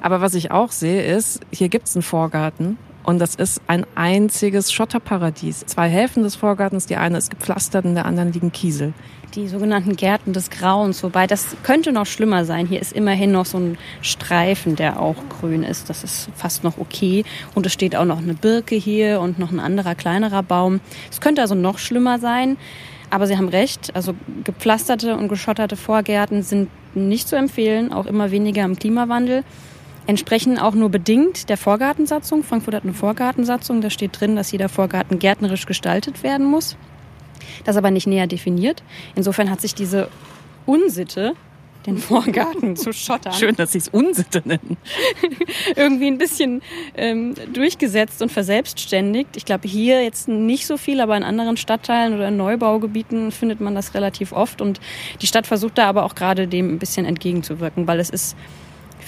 Speaker 5: Aber was ich auch sehe, ist, hier gibt's einen Vorgarten und das ist ein einziges Schotterparadies. Zwei Hälften des Vorgartens, die eine ist gepflastert, in der anderen liegen Kiesel
Speaker 6: die sogenannten Gärten des Grauens. Wobei das könnte noch schlimmer sein. Hier ist immerhin noch so ein Streifen, der auch grün ist. Das ist fast noch okay. Und es steht auch noch eine Birke hier und noch ein anderer kleinerer Baum. Es könnte also noch schlimmer sein. Aber Sie haben recht. Also gepflasterte und geschotterte Vorgärten sind nicht zu empfehlen, auch immer weniger im Klimawandel. Entsprechen auch nur bedingt der Vorgartensatzung. Frankfurt hat eine Vorgartensatzung. Da steht drin, dass jeder Vorgarten gärtnerisch gestaltet werden muss das aber nicht näher definiert. Insofern hat sich diese Unsitte den Vorgarten zu schottern.
Speaker 5: Schön, dass Sie es Unsitte nennen. *laughs*
Speaker 6: Irgendwie ein bisschen ähm, durchgesetzt und verselbstständigt. Ich glaube, hier jetzt nicht so viel, aber in anderen Stadtteilen oder in Neubaugebieten findet man das relativ oft. Und die Stadt versucht da aber auch gerade dem ein bisschen entgegenzuwirken, weil es ist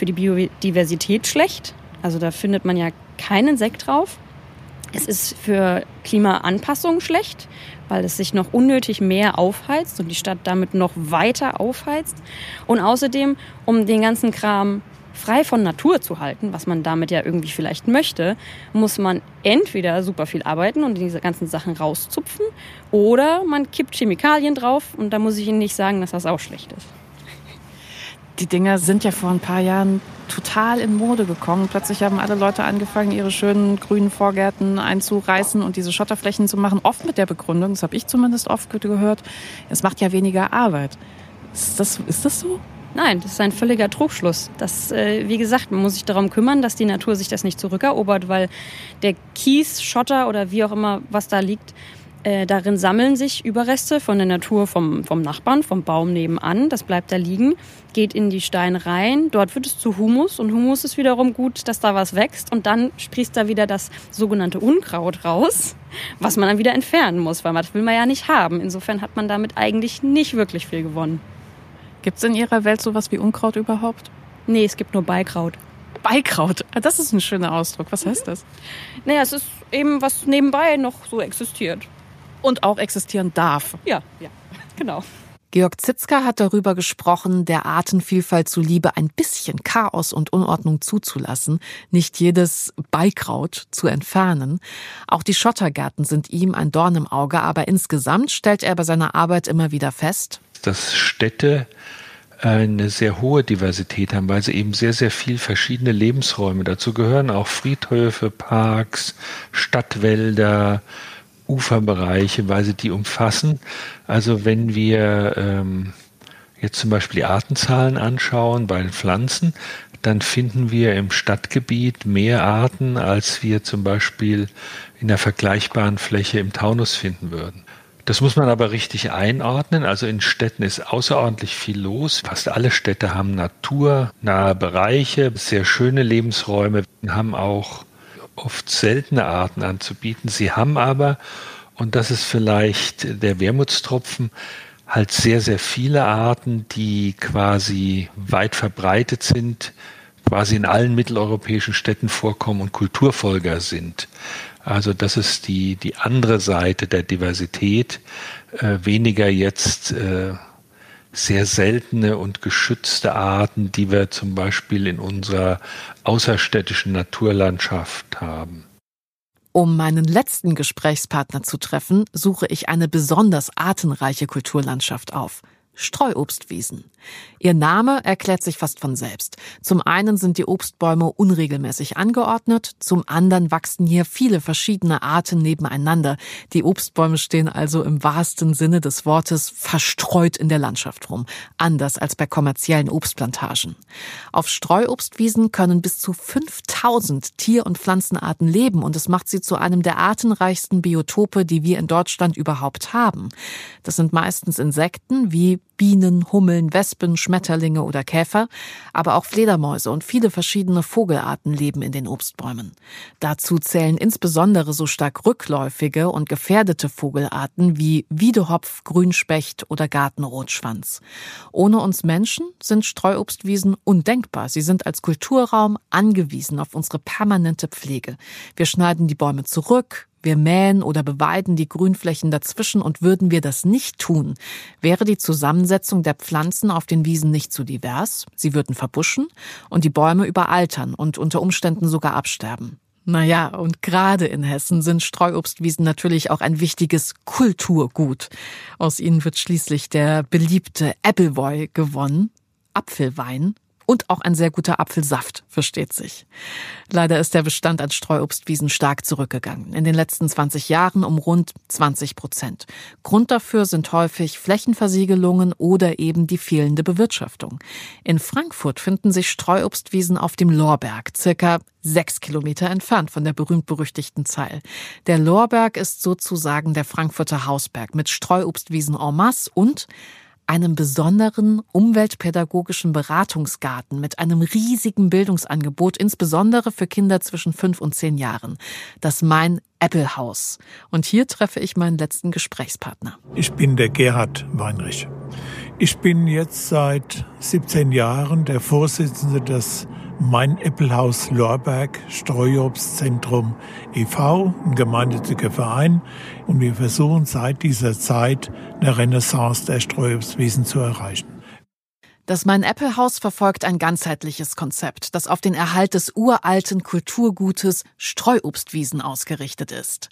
Speaker 6: für die Biodiversität schlecht. Also da findet man ja keinen Sekt drauf. Es ist für Klimaanpassung schlecht, weil es sich noch unnötig mehr aufheizt und die Stadt damit noch weiter aufheizt. Und außerdem, um den ganzen Kram frei von Natur zu halten, was man damit ja irgendwie vielleicht möchte, muss man entweder super viel arbeiten und diese ganzen Sachen rauszupfen oder man kippt Chemikalien drauf und da muss ich Ihnen nicht sagen, dass das auch schlecht ist
Speaker 5: die Dinger sind ja vor ein paar Jahren total in Mode gekommen. Plötzlich haben alle Leute angefangen, ihre schönen grünen Vorgärten einzureißen und diese Schotterflächen zu machen. Oft mit der Begründung, das habe ich zumindest oft gehört, es macht ja weniger Arbeit. Ist das, ist das so?
Speaker 6: Nein, das ist ein völliger Trugschluss. Das, äh, wie gesagt, man muss sich darum kümmern, dass die Natur sich das nicht zurückerobert, weil der Kies, Schotter oder wie auch immer, was da liegt, äh, darin sammeln sich Überreste von der Natur vom, vom Nachbarn, vom Baum nebenan. Das bleibt da liegen, geht in die Steine rein. Dort wird es zu Humus und Humus ist wiederum gut, dass da was wächst und dann sprießt da wieder das sogenannte Unkraut raus, was man dann wieder entfernen muss, weil das will man ja nicht haben. Insofern hat man damit eigentlich nicht wirklich viel gewonnen.
Speaker 5: Gibt es in Ihrer Welt sowas wie Unkraut überhaupt?
Speaker 6: Nee, es gibt nur Beikraut.
Speaker 5: Beikraut. Ah, das ist ein schöner Ausdruck. Was heißt das?
Speaker 6: Naja, es ist eben, was nebenbei noch so existiert
Speaker 5: und auch existieren darf.
Speaker 6: Ja, ja, genau.
Speaker 2: Georg Zitzka hat darüber gesprochen, der Artenvielfalt zuliebe ein bisschen Chaos und Unordnung zuzulassen, nicht jedes Beikraut zu entfernen. Auch die Schottergärten sind ihm ein Dorn im Auge, aber insgesamt stellt er bei seiner Arbeit immer wieder fest,
Speaker 4: dass Städte eine sehr hohe Diversität haben, weil sie eben sehr, sehr viel verschiedene Lebensräume dazu gehören, auch Friedhöfe, Parks, Stadtwälder, Uferbereiche, weil sie die umfassen. Also wenn wir ähm, jetzt zum Beispiel die Artenzahlen anschauen bei den Pflanzen, dann finden wir im Stadtgebiet mehr Arten, als wir zum Beispiel in der vergleichbaren Fläche im Taunus finden würden. Das muss man aber richtig einordnen. Also in Städten ist außerordentlich viel los. Fast alle Städte haben naturnahe Bereiche, sehr schöne Lebensräume, haben auch oft seltene Arten anzubieten. Sie haben aber, und das ist vielleicht der Wermutstropfen, halt sehr, sehr viele Arten, die quasi weit verbreitet sind, quasi in allen mitteleuropäischen Städten vorkommen und Kulturfolger sind. Also das ist die, die andere Seite der Diversität, äh, weniger jetzt äh, sehr seltene und geschützte Arten, die wir zum Beispiel in unserer außerstädtischen Naturlandschaft haben.
Speaker 2: Um meinen letzten Gesprächspartner zu treffen, suche ich eine besonders artenreiche Kulturlandschaft auf. Streuobstwiesen. Ihr Name erklärt sich fast von selbst. Zum einen sind die Obstbäume unregelmäßig angeordnet, zum anderen wachsen hier viele verschiedene Arten nebeneinander. Die Obstbäume stehen also im wahrsten Sinne des Wortes verstreut in der Landschaft rum, anders als bei kommerziellen Obstplantagen. Auf Streuobstwiesen können bis zu 5000 Tier- und Pflanzenarten leben und es macht sie zu einem der artenreichsten Biotope, die wir in Deutschland überhaupt haben. Das sind meistens Insekten wie Bienen, Hummeln, Wespen, Schmetterlinge oder Käfer, aber auch Fledermäuse und viele verschiedene Vogelarten leben in den Obstbäumen. Dazu zählen insbesondere so stark rückläufige und gefährdete Vogelarten wie Wiedehopf, Grünspecht oder Gartenrotschwanz. Ohne uns Menschen sind Streuobstwiesen undenkbar. Sie sind als Kulturraum angewiesen auf unsere permanente Pflege. Wir schneiden die Bäume zurück, wir mähen oder beweiden die Grünflächen dazwischen und würden wir das nicht tun, wäre die Zusammensetzung der Pflanzen auf den Wiesen nicht zu divers, sie würden verbuschen und die Bäume überaltern und unter Umständen sogar absterben. Naja, und gerade in Hessen sind Streuobstwiesen natürlich auch ein wichtiges Kulturgut. Aus ihnen wird schließlich der beliebte Appleboy gewonnen, Apfelwein und auch ein sehr guter Apfelsaft, versteht sich. Leider ist der Bestand an Streuobstwiesen stark zurückgegangen. In den letzten 20 Jahren um rund 20 Prozent. Grund dafür sind häufig Flächenversiegelungen oder eben die fehlende Bewirtschaftung. In Frankfurt finden sich Streuobstwiesen auf dem Lorberg, circa sechs Kilometer entfernt von der berühmt-berüchtigten Zeil. Der Lorberg ist sozusagen der Frankfurter Hausberg mit Streuobstwiesen en masse und einem besonderen umweltpädagogischen Beratungsgarten mit einem riesigen Bildungsangebot, insbesondere für Kinder zwischen fünf und zehn Jahren. Das Mein Apple House. Und hier treffe ich meinen letzten Gesprächspartner.
Speaker 7: Ich bin der Gerhard Weinrich. Ich bin jetzt seit 17 Jahren der Vorsitzende des mein Äppelhaus Lorberg Streuobstzentrum e.V., ein gemeinnütziger Verein. Und wir versuchen seit dieser Zeit eine Renaissance der Streuobstwiesen zu erreichen.
Speaker 2: Das Mein Äppelhaus verfolgt ein ganzheitliches Konzept, das auf den Erhalt des uralten Kulturgutes Streuobstwiesen ausgerichtet ist.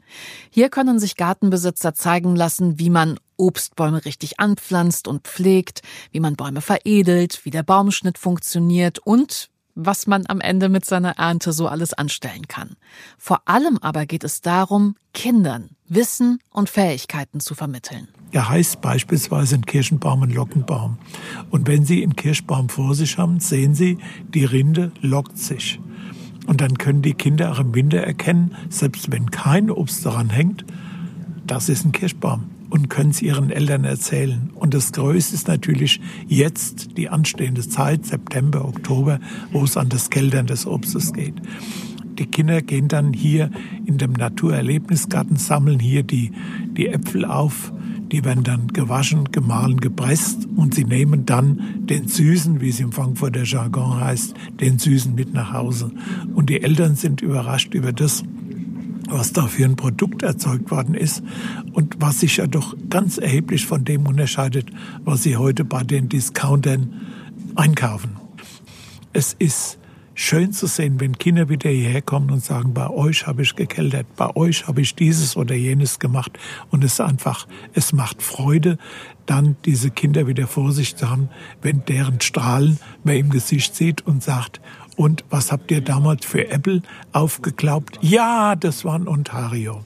Speaker 2: Hier können sich Gartenbesitzer zeigen lassen, wie man Obstbäume richtig anpflanzt und pflegt, wie man Bäume veredelt, wie der Baumschnitt funktioniert und was man am Ende mit seiner Ernte so alles anstellen kann. Vor allem aber geht es darum, Kindern Wissen und Fähigkeiten zu vermitteln.
Speaker 7: Er heißt beispielsweise ein Kirschenbaum ein Lockenbaum. Und wenn Sie einen Kirschbaum vor sich haben, sehen Sie, die Rinde lockt sich. Und dann können die Kinder auch im Winter erkennen, selbst wenn kein Obst daran hängt, das ist ein Kirschbaum und können es ihren Eltern erzählen. Und das Größte ist natürlich jetzt die anstehende Zeit, September, Oktober, wo es an das Keltern des Obstes geht. Die Kinder gehen dann hier in dem Naturerlebnisgarten, sammeln hier die, die Äpfel auf, die werden dann gewaschen, gemahlen, gepresst und sie nehmen dann den Süßen, wie es im Frankfurter Jargon heißt, den Süßen mit nach Hause. Und die Eltern sind überrascht über das, was da für ein Produkt erzeugt worden ist und was sich ja doch ganz erheblich von dem unterscheidet, was Sie heute bei den Discountern einkaufen. Es ist schön zu sehen, wenn Kinder wieder hierher kommen und sagen, bei euch habe ich gekeltert, bei euch habe ich dieses oder jenes gemacht und es einfach, es macht Freude, dann diese Kinder wieder vor sich zu haben, wenn deren Strahlen man im Gesicht sieht und sagt, und was habt ihr damals für Apple aufgeglaubt? Ja, das war ein Ontario.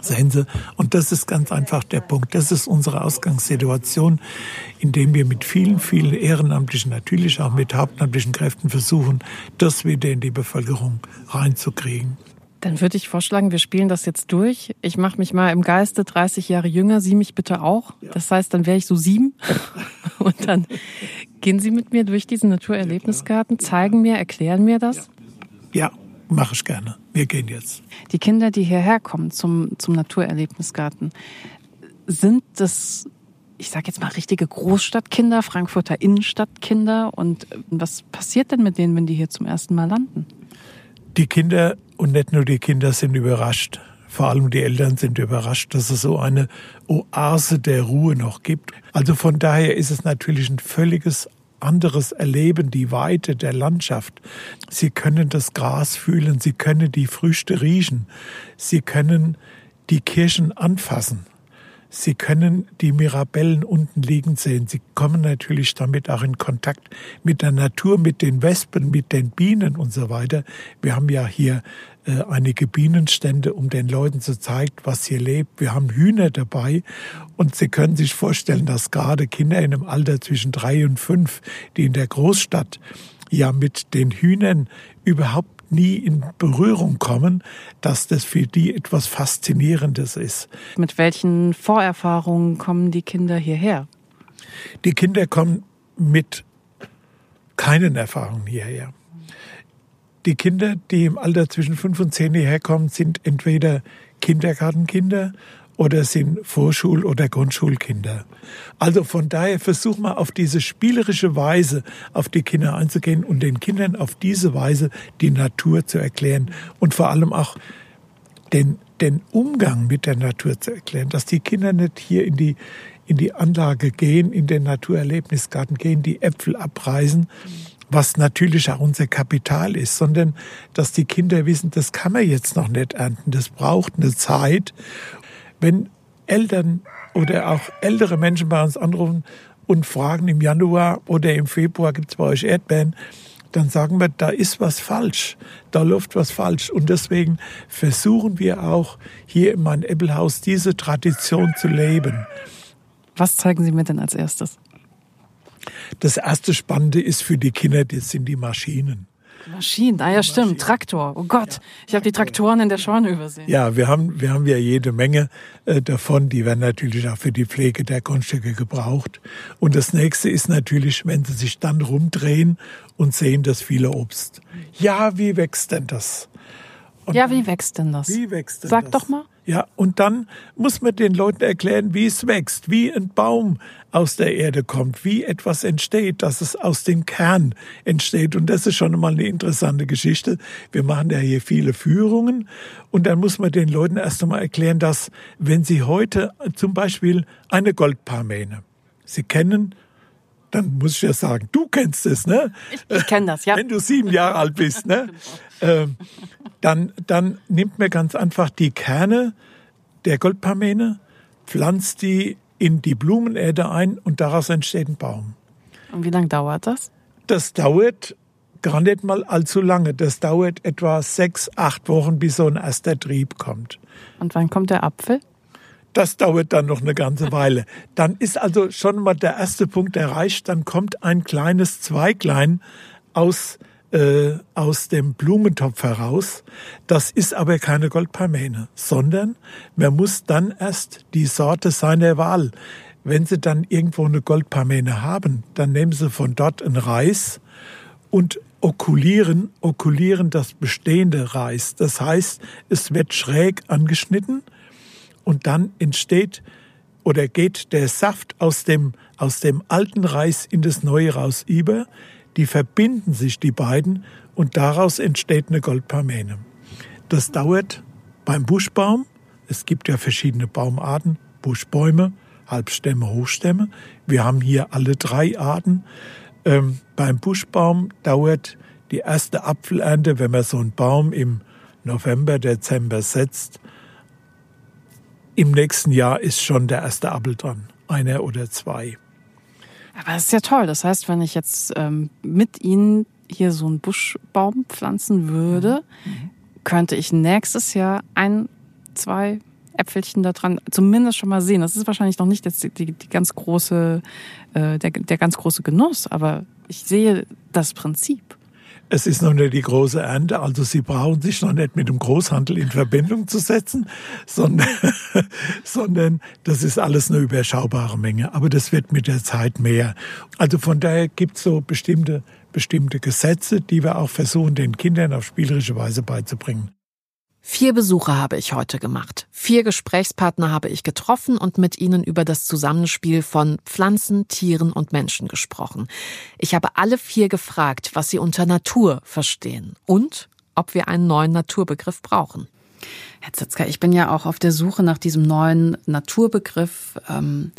Speaker 7: Sehen Sie, und das ist ganz einfach der Punkt. Das ist unsere Ausgangssituation, indem wir mit vielen, vielen Ehrenamtlichen, natürlich auch mit hauptamtlichen Kräften versuchen, das wieder in die Bevölkerung reinzukriegen.
Speaker 5: Dann würde ich vorschlagen, wir spielen das jetzt durch. Ich mache mich mal im Geiste 30 Jahre jünger, Sie mich bitte auch. Das heißt, dann wäre ich so sieben. *laughs* Und dann Gehen Sie mit mir durch diesen Naturerlebnisgarten, zeigen mir, erklären mir das?
Speaker 7: Ja, mache ich gerne. Wir gehen jetzt.
Speaker 5: Die Kinder, die hierher kommen zum, zum Naturerlebnisgarten, sind das, ich sage jetzt mal, richtige Großstadtkinder, Frankfurter Innenstadtkinder? Und was passiert denn mit denen, wenn die hier zum ersten Mal landen?
Speaker 7: Die Kinder und nicht nur die Kinder sind überrascht. Vor allem die Eltern sind überrascht, dass es so eine Oase der Ruhe noch gibt. Also von daher ist es natürlich ein völliges anderes Erleben, die Weite der Landschaft. Sie können das Gras fühlen, sie können die Früchte riechen, sie können die Kirschen anfassen. Sie können die Mirabellen unten liegen sehen. Sie kommen natürlich damit auch in Kontakt mit der Natur, mit den Wespen, mit den Bienen und so weiter. Wir haben ja hier äh, einige Bienenstände, um den Leuten zu zeigen, was hier lebt. Wir haben Hühner dabei und Sie können sich vorstellen, dass gerade Kinder in einem Alter zwischen drei und fünf, die in der Großstadt ja mit den Hühnern überhaupt nie in Berührung kommen, dass das für die etwas Faszinierendes ist.
Speaker 5: Mit welchen Vorerfahrungen kommen die Kinder hierher?
Speaker 7: Die Kinder kommen mit keinen Erfahrungen hierher. Die Kinder, die im Alter zwischen fünf und zehn hierher kommen, sind entweder Kindergartenkinder oder sind Vorschul- oder Grundschulkinder. Also von daher versuchen wir auf diese spielerische Weise auf die Kinder einzugehen und den Kindern auf diese Weise die Natur zu erklären und vor allem auch den, den Umgang mit der Natur zu erklären, dass die Kinder nicht hier in die, in die Anlage gehen, in den Naturerlebnisgarten gehen, die Äpfel abreißen, was natürlich auch unser Kapital ist, sondern dass die Kinder wissen, das kann man jetzt noch nicht ernten, das braucht eine Zeit wenn Eltern oder auch ältere Menschen bei uns anrufen und fragen im Januar oder im Februar gibt es bei euch Erdbeeren, dann sagen wir, da ist was falsch, da läuft was falsch. Und deswegen versuchen wir auch hier in meinem Ebbelhaus diese Tradition zu leben.
Speaker 5: Was zeigen Sie mir denn als erstes?
Speaker 7: Das erste Spannende ist für die Kinder, das sind die Maschinen.
Speaker 5: Maschinen, ah ja, stimmt. Traktor. Oh Gott, ja. ich habe die Traktoren in der Scheune übersehen.
Speaker 7: Ja, wir haben, wir haben ja jede Menge äh, davon. Die werden natürlich auch für die Pflege der Grundstücke gebraucht. Und das nächste ist natürlich, wenn Sie sich dann rumdrehen und sehen das viele Obst. Ja, wie wächst denn das?
Speaker 5: Und ja, wie wächst denn das?
Speaker 7: Wie wächst denn
Speaker 5: Sag
Speaker 7: das?
Speaker 5: doch mal.
Speaker 7: Ja, und dann muss man den Leuten erklären, wie es wächst, wie ein Baum aus der Erde kommt, wie etwas entsteht, dass es aus dem Kern entsteht. Und das ist schon mal eine interessante Geschichte. Wir machen ja hier viele Führungen und dann muss man den Leuten erst einmal erklären, dass wenn sie heute zum Beispiel eine Goldparmene, sie kennen dann muss ich ja sagen, du kennst es, ne?
Speaker 5: Ich, ich kenne das, ja.
Speaker 7: Wenn du sieben Jahre alt bist, ne? *laughs* Genau. Ähm, dann, dann nimmt man ganz einfach die Kerne der Goldparmene, pflanzt die in die Blumenerde ein und daraus entsteht ein Baum.
Speaker 5: Und wie lange dauert das?
Speaker 7: Das dauert gar nicht mal allzu lange. Das dauert etwa sechs, acht Wochen, bis so ein erster Trieb kommt.
Speaker 5: Und wann kommt der Apfel?
Speaker 7: Das dauert dann noch eine ganze Weile. Dann ist also schon mal der erste Punkt erreicht. Dann kommt ein kleines Zweiglein aus äh, aus dem Blumentopf heraus. Das ist aber keine Goldparmene, sondern man muss dann erst die Sorte seiner Wahl. Wenn Sie dann irgendwo eine Goldparmene haben, dann nehmen Sie von dort einen Reis und okulieren, okulieren das bestehende Reis. Das heißt, es wird schräg angeschnitten und dann entsteht oder geht der Saft aus dem, aus dem alten Reis in das neue raus über die verbinden sich, die beiden, und daraus entsteht eine Goldparmene. Das dauert beim Buschbaum. Es gibt ja verschiedene Baumarten, Buschbäume, Halbstämme, Hochstämme. Wir haben hier alle drei Arten. Ähm, beim Buschbaum dauert die erste Apfelernte, wenn man so einen Baum im November, Dezember setzt. Im nächsten Jahr ist schon der erste Apfel dran, einer oder zwei.
Speaker 5: Aber das ist ja toll. Das heißt, wenn ich jetzt ähm, mit Ihnen hier so einen Buschbaum pflanzen würde, mhm. könnte ich nächstes Jahr ein, zwei Äpfelchen da dran zumindest schon mal sehen. Das ist wahrscheinlich noch nicht jetzt die, die, die ganz große, äh, der, der ganz große Genuss, aber ich sehe das Prinzip.
Speaker 7: Es ist noch nicht die große Ernte, also Sie brauchen sich noch nicht mit dem Großhandel in Verbindung zu setzen, sondern, *laughs* sondern das ist alles eine überschaubare Menge. Aber das wird mit der Zeit mehr. Also von daher gibt es so bestimmte, bestimmte Gesetze, die wir auch versuchen, den Kindern auf spielerische Weise beizubringen.
Speaker 2: Vier Besuche habe ich heute gemacht. Vier Gesprächspartner habe ich getroffen und mit ihnen über das Zusammenspiel von Pflanzen, Tieren und Menschen gesprochen. Ich habe alle vier gefragt, was sie unter Natur verstehen und ob wir einen neuen Naturbegriff brauchen.
Speaker 5: Herr Zitzka, ich bin ja auch auf der Suche nach diesem neuen Naturbegriff. Ähm,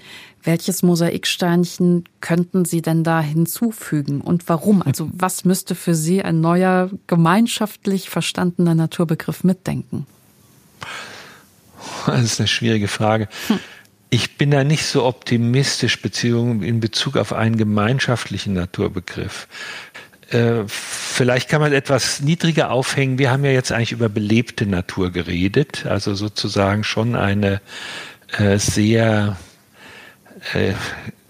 Speaker 5: welches Mosaiksteinchen könnten Sie denn da hinzufügen und warum? *laughs* Also was müsste für Sie ein neuer, gemeinschaftlich verstandener Naturbegriff mitdenken? *laughs*
Speaker 4: Das ist eine schwierige Frage. Hm. Ich bin da nicht so optimistisch beziehungsweise in Bezug auf einen gemeinschaftlichen Naturbegriff. Äh, vielleicht kann man etwas niedriger aufhängen. Wir haben ja jetzt eigentlich über belebte Natur geredet, also sozusagen schon eine äh, sehr äh,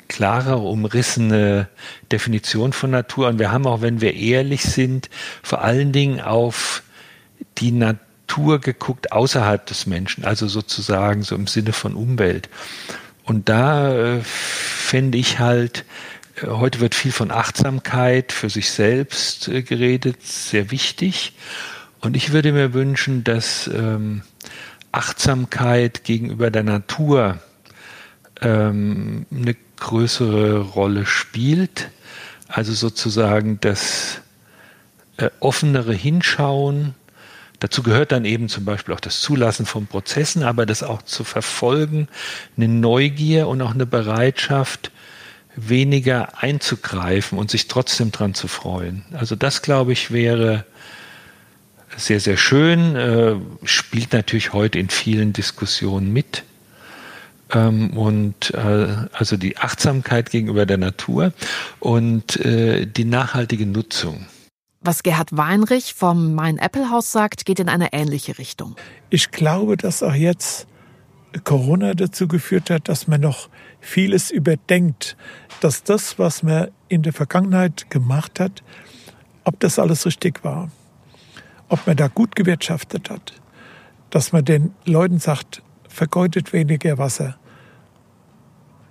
Speaker 4: klare, umrissene Definition von Natur. Und wir haben auch, wenn wir ehrlich sind, vor allen Dingen auf die Natur geguckt außerhalb des Menschen, also sozusagen so im Sinne von Umwelt. Und da äh, fände ich halt, Heute wird viel von Achtsamkeit für sich selbst äh, geredet, sehr wichtig. Und ich würde mir wünschen, dass ähm, Achtsamkeit gegenüber der Natur ähm, eine größere Rolle spielt. Also sozusagen das äh, offenere Hinschauen. Dazu gehört dann eben zum Beispiel auch das Zulassen von Prozessen, aber das auch zu verfolgen, eine Neugier und auch eine Bereitschaft, weniger einzugreifen und sich trotzdem dran zu freuen. Also das, glaube ich, wäre sehr, sehr schön, äh, spielt natürlich heute in vielen Diskussionen mit. Ähm, und äh, also die Achtsamkeit gegenüber der Natur und äh, die nachhaltige Nutzung.
Speaker 2: Was Gerhard Weinrich vom Mein Apple Haus sagt, geht in eine ähnliche Richtung.
Speaker 7: Ich glaube, dass auch jetzt Corona dazu geführt hat, dass man noch vieles überdenkt, dass das, was man in der Vergangenheit gemacht hat, ob das alles richtig war, ob man da gut gewirtschaftet hat, dass man den Leuten sagt, vergeudet weniger Wasser.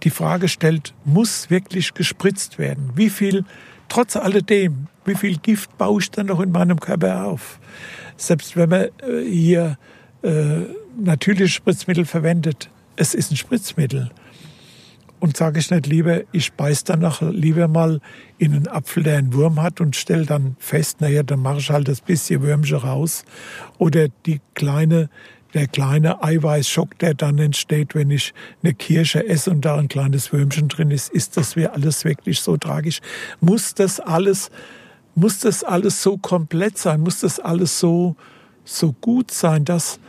Speaker 7: Die Frage stellt, muss wirklich gespritzt werden? Wie viel, trotz alledem, wie viel Gift baue ich dann noch in meinem Körper auf? Selbst wenn man äh, hier äh, natürliche Spritzmittel verwendet, es ist ein Spritzmittel. Und sage ich nicht lieber, ich beiß dann noch lieber mal in einen Apfel, der einen Wurm hat und stelle dann fest, naja, dann mache ich halt das bisschen Würmchen raus. Oder die kleine, der kleine Eiweißschock, der dann entsteht, wenn ich eine Kirsche esse und da ein kleines Würmchen drin ist, ist das alles wirklich so tragisch? Muss das alles, muss das alles so komplett sein? Muss das alles so, so gut sein, dass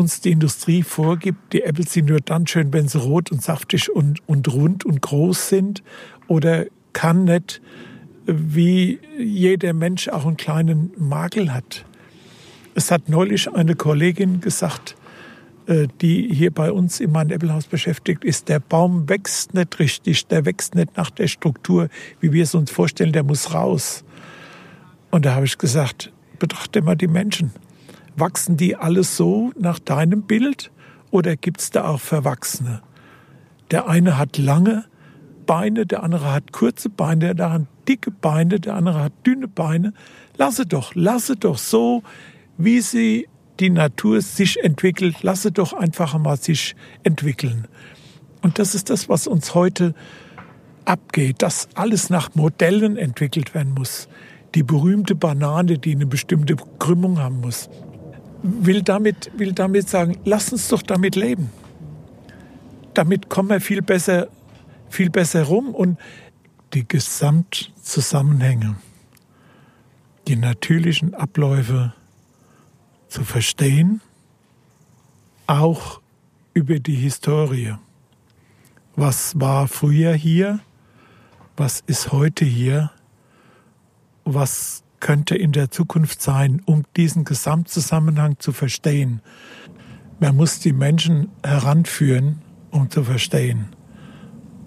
Speaker 7: uns die Industrie vorgibt, die Äpfel sind nur dann schön, wenn sie rot und saftig und, und rund und groß sind? Oder kann nicht, wie jeder Mensch auch einen kleinen Makel hat? Es hat neulich eine Kollegin gesagt, äh, die hier bei uns im Mann-Eppelhaus beschäftigt ist, der Baum wächst nicht richtig, der wächst nicht nach der Struktur, wie wir es uns vorstellen, der muss raus. Und da habe ich gesagt, betrachte mal die Menschen. Wachsen die alles so nach deinem Bild oder gibt es da auch Verwachsene? Der eine hat lange Beine, der andere hat kurze Beine, der andere hat dicke Beine, der andere hat dünne Beine. Lasse doch, lasse doch so, wie sie die Natur sich entwickelt, lasse doch einfach mal sich entwickeln. Und das ist das, was uns heute abgeht, dass alles nach Modellen entwickelt werden muss. Die berühmte Banane, die eine bestimmte Krümmung haben muss will damit, will damit sagen, lass uns doch damit leben. Damit kommen wir viel besser, viel besser rum und die Gesamtzusammenhänge, die natürlichen Abläufe zu verstehen, auch über die Historie. Was war früher hier? Was ist heute hier? Was könnte in der Zukunft sein, um diesen Gesamtzusammenhang zu verstehen. Man muss die Menschen heranführen, um zu verstehen.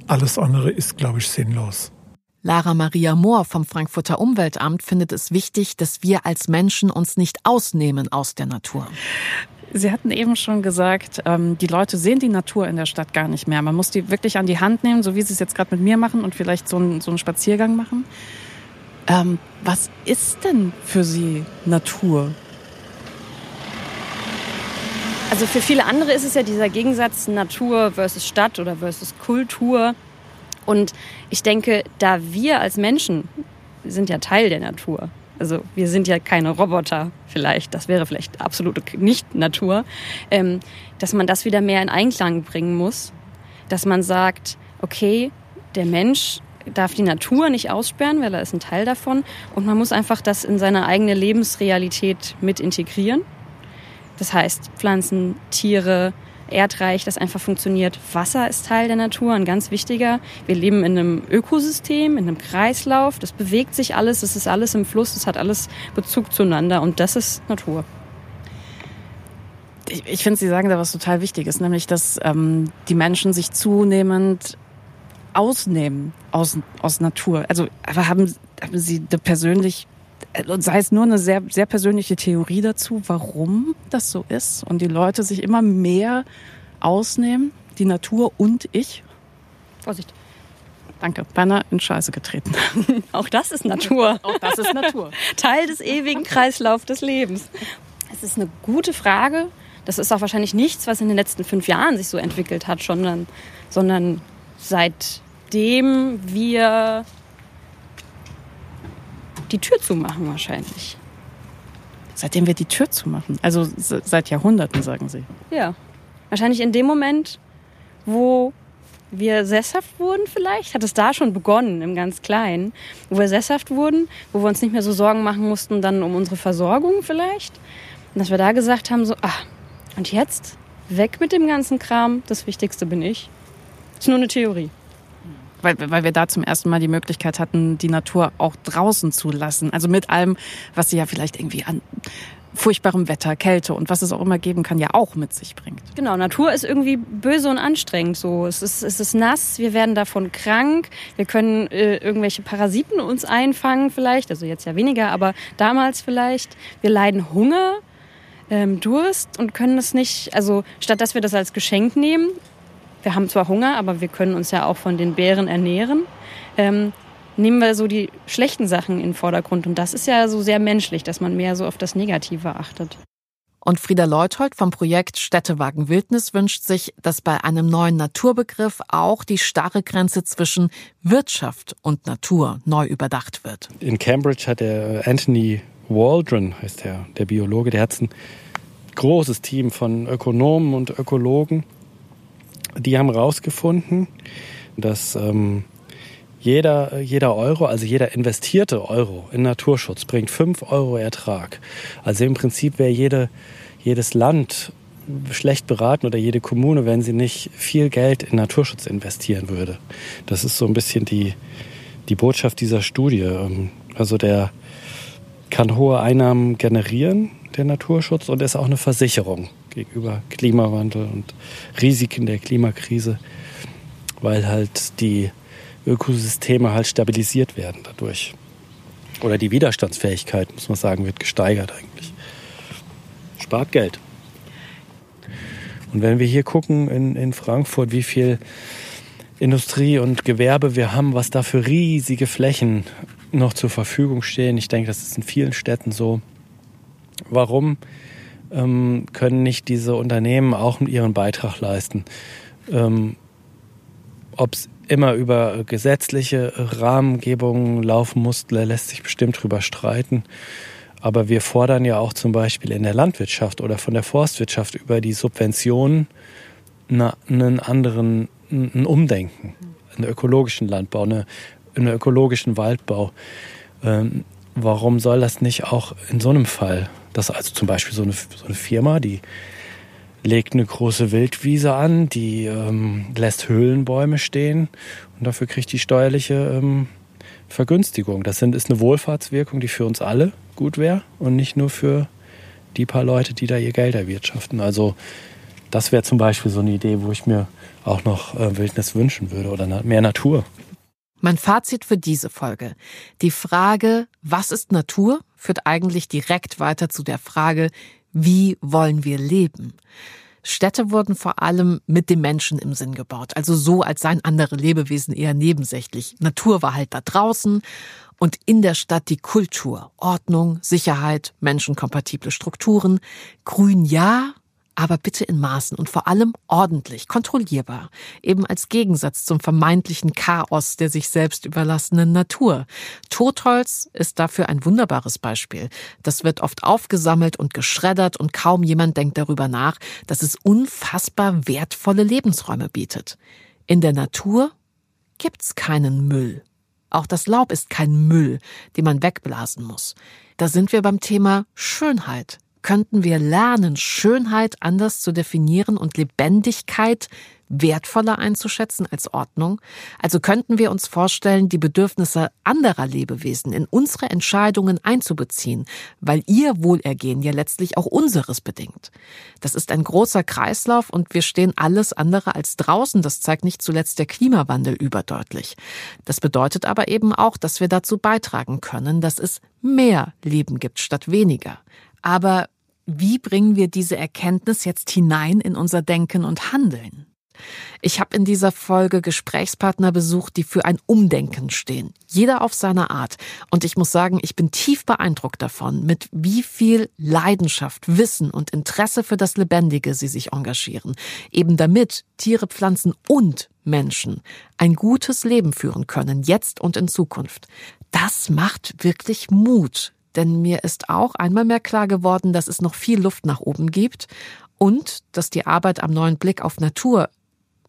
Speaker 7: Alles andere ist, glaube ich, sinnlos.
Speaker 2: Lara Maria Mohr vom Frankfurter Umweltamt findet es wichtig, dass wir als Menschen uns nicht ausnehmen aus der Natur.
Speaker 5: Sie hatten eben schon gesagt, ähm, die Leute sehen die Natur in der Stadt gar nicht mehr. Man muss die wirklich an die Hand nehmen, so wie Sie es jetzt gerade mit mir machen und vielleicht so einen, so einen Spaziergang machen. Ähm, was ist denn für Sie Natur?
Speaker 6: Also für viele andere ist es ja dieser Gegensatz Natur versus Stadt oder versus Kultur. Und ich denke, da wir als Menschen sind ja Teil der Natur. Also wir sind ja keine Roboter vielleicht, das wäre vielleicht absolute Nicht-Natur, ähm, dass man das wieder mehr in Einklang bringen muss. Dass man sagt, okay, der Mensch darf die Natur nicht aussperren, weil er ist ein Teil davon. Und man muss einfach das in seine eigene Lebensrealität mit integrieren. Das heißt, Pflanzen, Tiere, Erdreich, das einfach funktioniert. Wasser ist Teil der Natur, ein ganz wichtiger. Wir leben in einem Ökosystem, in einem Kreislauf. Das bewegt sich alles, es ist alles im Fluss, es hat alles Bezug zueinander und das ist Natur.
Speaker 5: Ich, ich finde, Sie sagen da was total Wichtiges, nämlich, dass ähm, die Menschen sich zunehmend ausnehmen aus, aus Natur? Also aber haben, haben Sie eine persönlich, sei es nur eine sehr, sehr persönliche Theorie dazu, warum das so ist und die Leute sich immer mehr ausnehmen, die Natur und ich?
Speaker 6: Vorsicht.
Speaker 5: Danke, beinahe in Scheiße getreten. *laughs*
Speaker 6: Auch das ist Natur.
Speaker 5: Auch das ist Natur. *laughs*
Speaker 6: Teil des ewigen Kreislaufs des Lebens. Es ist eine gute Frage. Das ist auch wahrscheinlich nichts, was in den letzten fünf Jahren sich so entwickelt hat, sondern, sondern seitdem wir die Tür zumachen wahrscheinlich.
Speaker 5: Seitdem wir die Tür zumachen. Also seit Jahrhunderten, sagen Sie.
Speaker 6: Ja. Wahrscheinlich in dem Moment, wo wir sesshaft wurden vielleicht, hat es da schon begonnen, im ganz Kleinen, wo wir sesshaft wurden, wo wir uns nicht mehr so Sorgen machen mussten dann um unsere Versorgung vielleicht. Und dass wir da gesagt haben, so, ah, und jetzt weg mit dem ganzen Kram, das Wichtigste bin ich. Ist nur eine Theorie.
Speaker 5: Weil, weil wir da zum ersten Mal die Möglichkeit hatten, die Natur auch draußen zu lassen. Also mit allem, was sie ja vielleicht irgendwie an furchtbarem Wetter, Kälte und was es auch immer geben kann, ja auch mit sich bringt.
Speaker 6: Genau, Natur ist irgendwie böse und anstrengend. So, es ist, es ist nass, wir werden davon krank, wir können äh, irgendwelche Parasiten uns einfangen vielleicht, also jetzt ja weniger, aber damals vielleicht. Wir leiden Hunger, ähm, Durst und können es nicht, also statt dass wir das als Geschenk nehmen, wir haben zwar Hunger, aber wir können uns ja auch von den Beeren ernähren. Ähm, nehmen wir so die schlechten Sachen in den Vordergrund. Und das ist ja so sehr menschlich, dass man mehr so auf das Negative achtet.
Speaker 2: Und Frieda Leuthold vom Projekt Städtewagen Wildnis wünscht sich, dass bei einem neuen Naturbegriff auch die starre Grenze zwischen Wirtschaft und Natur neu überdacht wird.
Speaker 3: In Cambridge hat der Anthony Waldron, heißt der, der Biologe, der hat ein großes Team von Ökonomen und Ökologen. Die haben herausgefunden, dass ähm, jeder, jeder Euro, also jeder investierte Euro in Naturschutz bringt fünf Euro Ertrag. Also im Prinzip wäre jede, jedes Land schlecht beraten oder jede Kommune, wenn sie nicht viel Geld in Naturschutz investieren würde. Das ist so ein bisschen die, die Botschaft dieser Studie. Ähm, also der kann hohe Einnahmen generieren, der Naturschutz, und ist auch eine Versicherung gegenüber Klimawandel und Risiken der Klimakrise, weil halt die Ökosysteme halt stabilisiert werden dadurch. Oder die Widerstandsfähigkeit, muss man sagen, wird gesteigert eigentlich. Spart Geld. Und wenn wir hier gucken in, in Frankfurt, wie viel Industrie und Gewerbe wir haben, was da für riesige Flächen noch zur Verfügung stehen, ich denke, das ist in vielen Städten so. Warum ähm, können nicht diese Unternehmen auch ihren Beitrag leisten? Ähm, Ob es immer über gesetzliche Rahmengebungen laufen muss, lässt sich bestimmt drüber streiten. Aber wir fordern ja auch zum Beispiel in der Landwirtschaft oder von der Forstwirtschaft über die Subventionen einen anderen ein Umdenken, einen ökologischen Landbau, eine, einen ökologischen Waldbau. Ähm, warum soll das nicht auch in so einem Fall, dass also zum Beispiel so eine, so eine Firma, die legt eine große Wildwiese an, die ähm, lässt Höhlenbäume stehen und dafür kriegt die steuerliche ähm, Vergünstigung. Das sind, ist eine Wohlfahrtswirkung, die für uns alle gut wäre und nicht nur für die paar Leute, die da ihr Geld erwirtschaften. Also das wäre zum Beispiel so eine Idee, wo ich mir auch noch äh, Wildnis wünschen würde oder mehr Natur.
Speaker 2: Mein Fazit für diese Folge. Die Frage, was ist Natur, führt eigentlich direkt weiter zu der Frage, wie wollen wir leben? Städte wurden vor allem mit dem Menschen im Sinn gebaut, also so, als seien andere Lebewesen eher nebensächlich. Natur war halt da draußen und in der Stadt die Kultur, Ordnung, Sicherheit, menschenkompatible Strukturen. Grün ja, aber bitte in Maßen und vor allem ordentlich, kontrollierbar, eben als Gegensatz zum vermeintlichen Chaos der sich selbst überlassenen Natur. Totholz ist dafür ein wunderbares Beispiel. Das wird oft aufgesammelt und geschreddert und kaum jemand denkt darüber nach, dass es unfassbar wertvolle Lebensräume bietet. In der Natur gibt's keinen Müll. Auch das Laub ist kein Müll, den man wegblasen muss. Da sind wir beim Thema Schönheit könnten wir lernen, Schönheit anders zu definieren und Lebendigkeit wertvoller einzuschätzen als Ordnung? Also könnten wir uns vorstellen, die Bedürfnisse anderer Lebewesen in unsere Entscheidungen einzubeziehen, weil ihr Wohlergehen ja letztlich auch unseres bedingt. Das ist ein großer Kreislauf und wir stehen alles andere als draußen. Das zeigt nicht zuletzt der Klimawandel überdeutlich. Das bedeutet aber eben auch, dass wir dazu beitragen können, dass es mehr Leben gibt statt weniger. Aber wie bringen wir diese Erkenntnis jetzt hinein in unser Denken und Handeln? Ich habe in dieser Folge Gesprächspartner besucht, die für ein Umdenken stehen. Jeder auf seine Art. Und ich muss sagen, ich bin tief beeindruckt davon, mit wie viel Leidenschaft, Wissen und Interesse für das Lebendige sie sich engagieren. Eben damit Tiere, Pflanzen und Menschen ein gutes Leben führen können, jetzt und in Zukunft. Das macht wirklich Mut, denn mir ist auch einmal mehr klar geworden, dass es noch viel Luft nach oben gibt und dass die Arbeit am neuen Blick auf Natur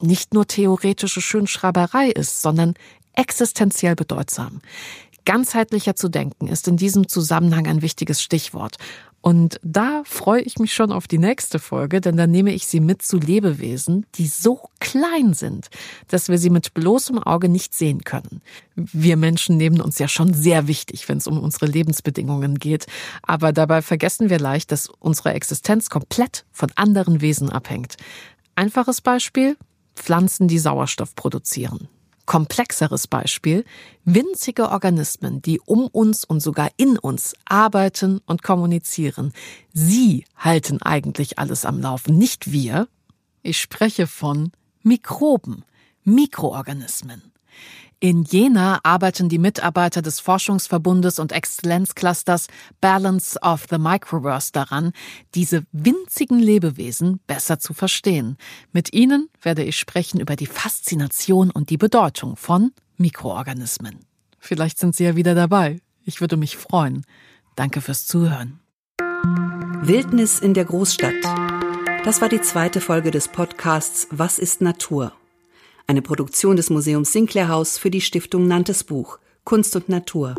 Speaker 2: nicht nur theoretische Schönschreiberei ist, sondern existenziell bedeutsam. Ganzheitlicher zu denken ist in diesem Zusammenhang ein wichtiges Stichwort. Und da freue ich mich schon auf die nächste Folge, denn dann nehme ich Sie mit zu Lebewesen, die so klein sind, dass wir sie mit bloßem Auge nicht sehen können. Wir Menschen nehmen uns ja schon sehr wichtig, wenn es um unsere Lebensbedingungen geht, aber dabei vergessen wir leicht, dass unsere Existenz komplett von anderen Wesen abhängt. Einfaches Beispiel, Pflanzen, die Sauerstoff produzieren. Komplexeres Beispiel, winzige Organismen, die um uns und sogar in uns arbeiten und kommunizieren. Sie halten eigentlich alles am Laufen, nicht wir. Ich spreche von Mikroben, Mikroorganismen. In Jena arbeiten die Mitarbeiter des Forschungsverbundes und Exzellenzclusters Balance of the Microverse daran, diese winzigen Lebewesen besser zu verstehen. Mit ihnen werde ich sprechen über die Faszination und die Bedeutung von Mikroorganismen. Vielleicht sind Sie ja wieder dabei. Ich würde mich freuen. Danke fürs Zuhören.
Speaker 1: Wildnis in der Großstadt. Das war die zweite Folge des Podcasts Was ist Natur? Eine Produktion des Museums Sinclair Haus für die Stiftung Nantes Buch Kunst und Natur.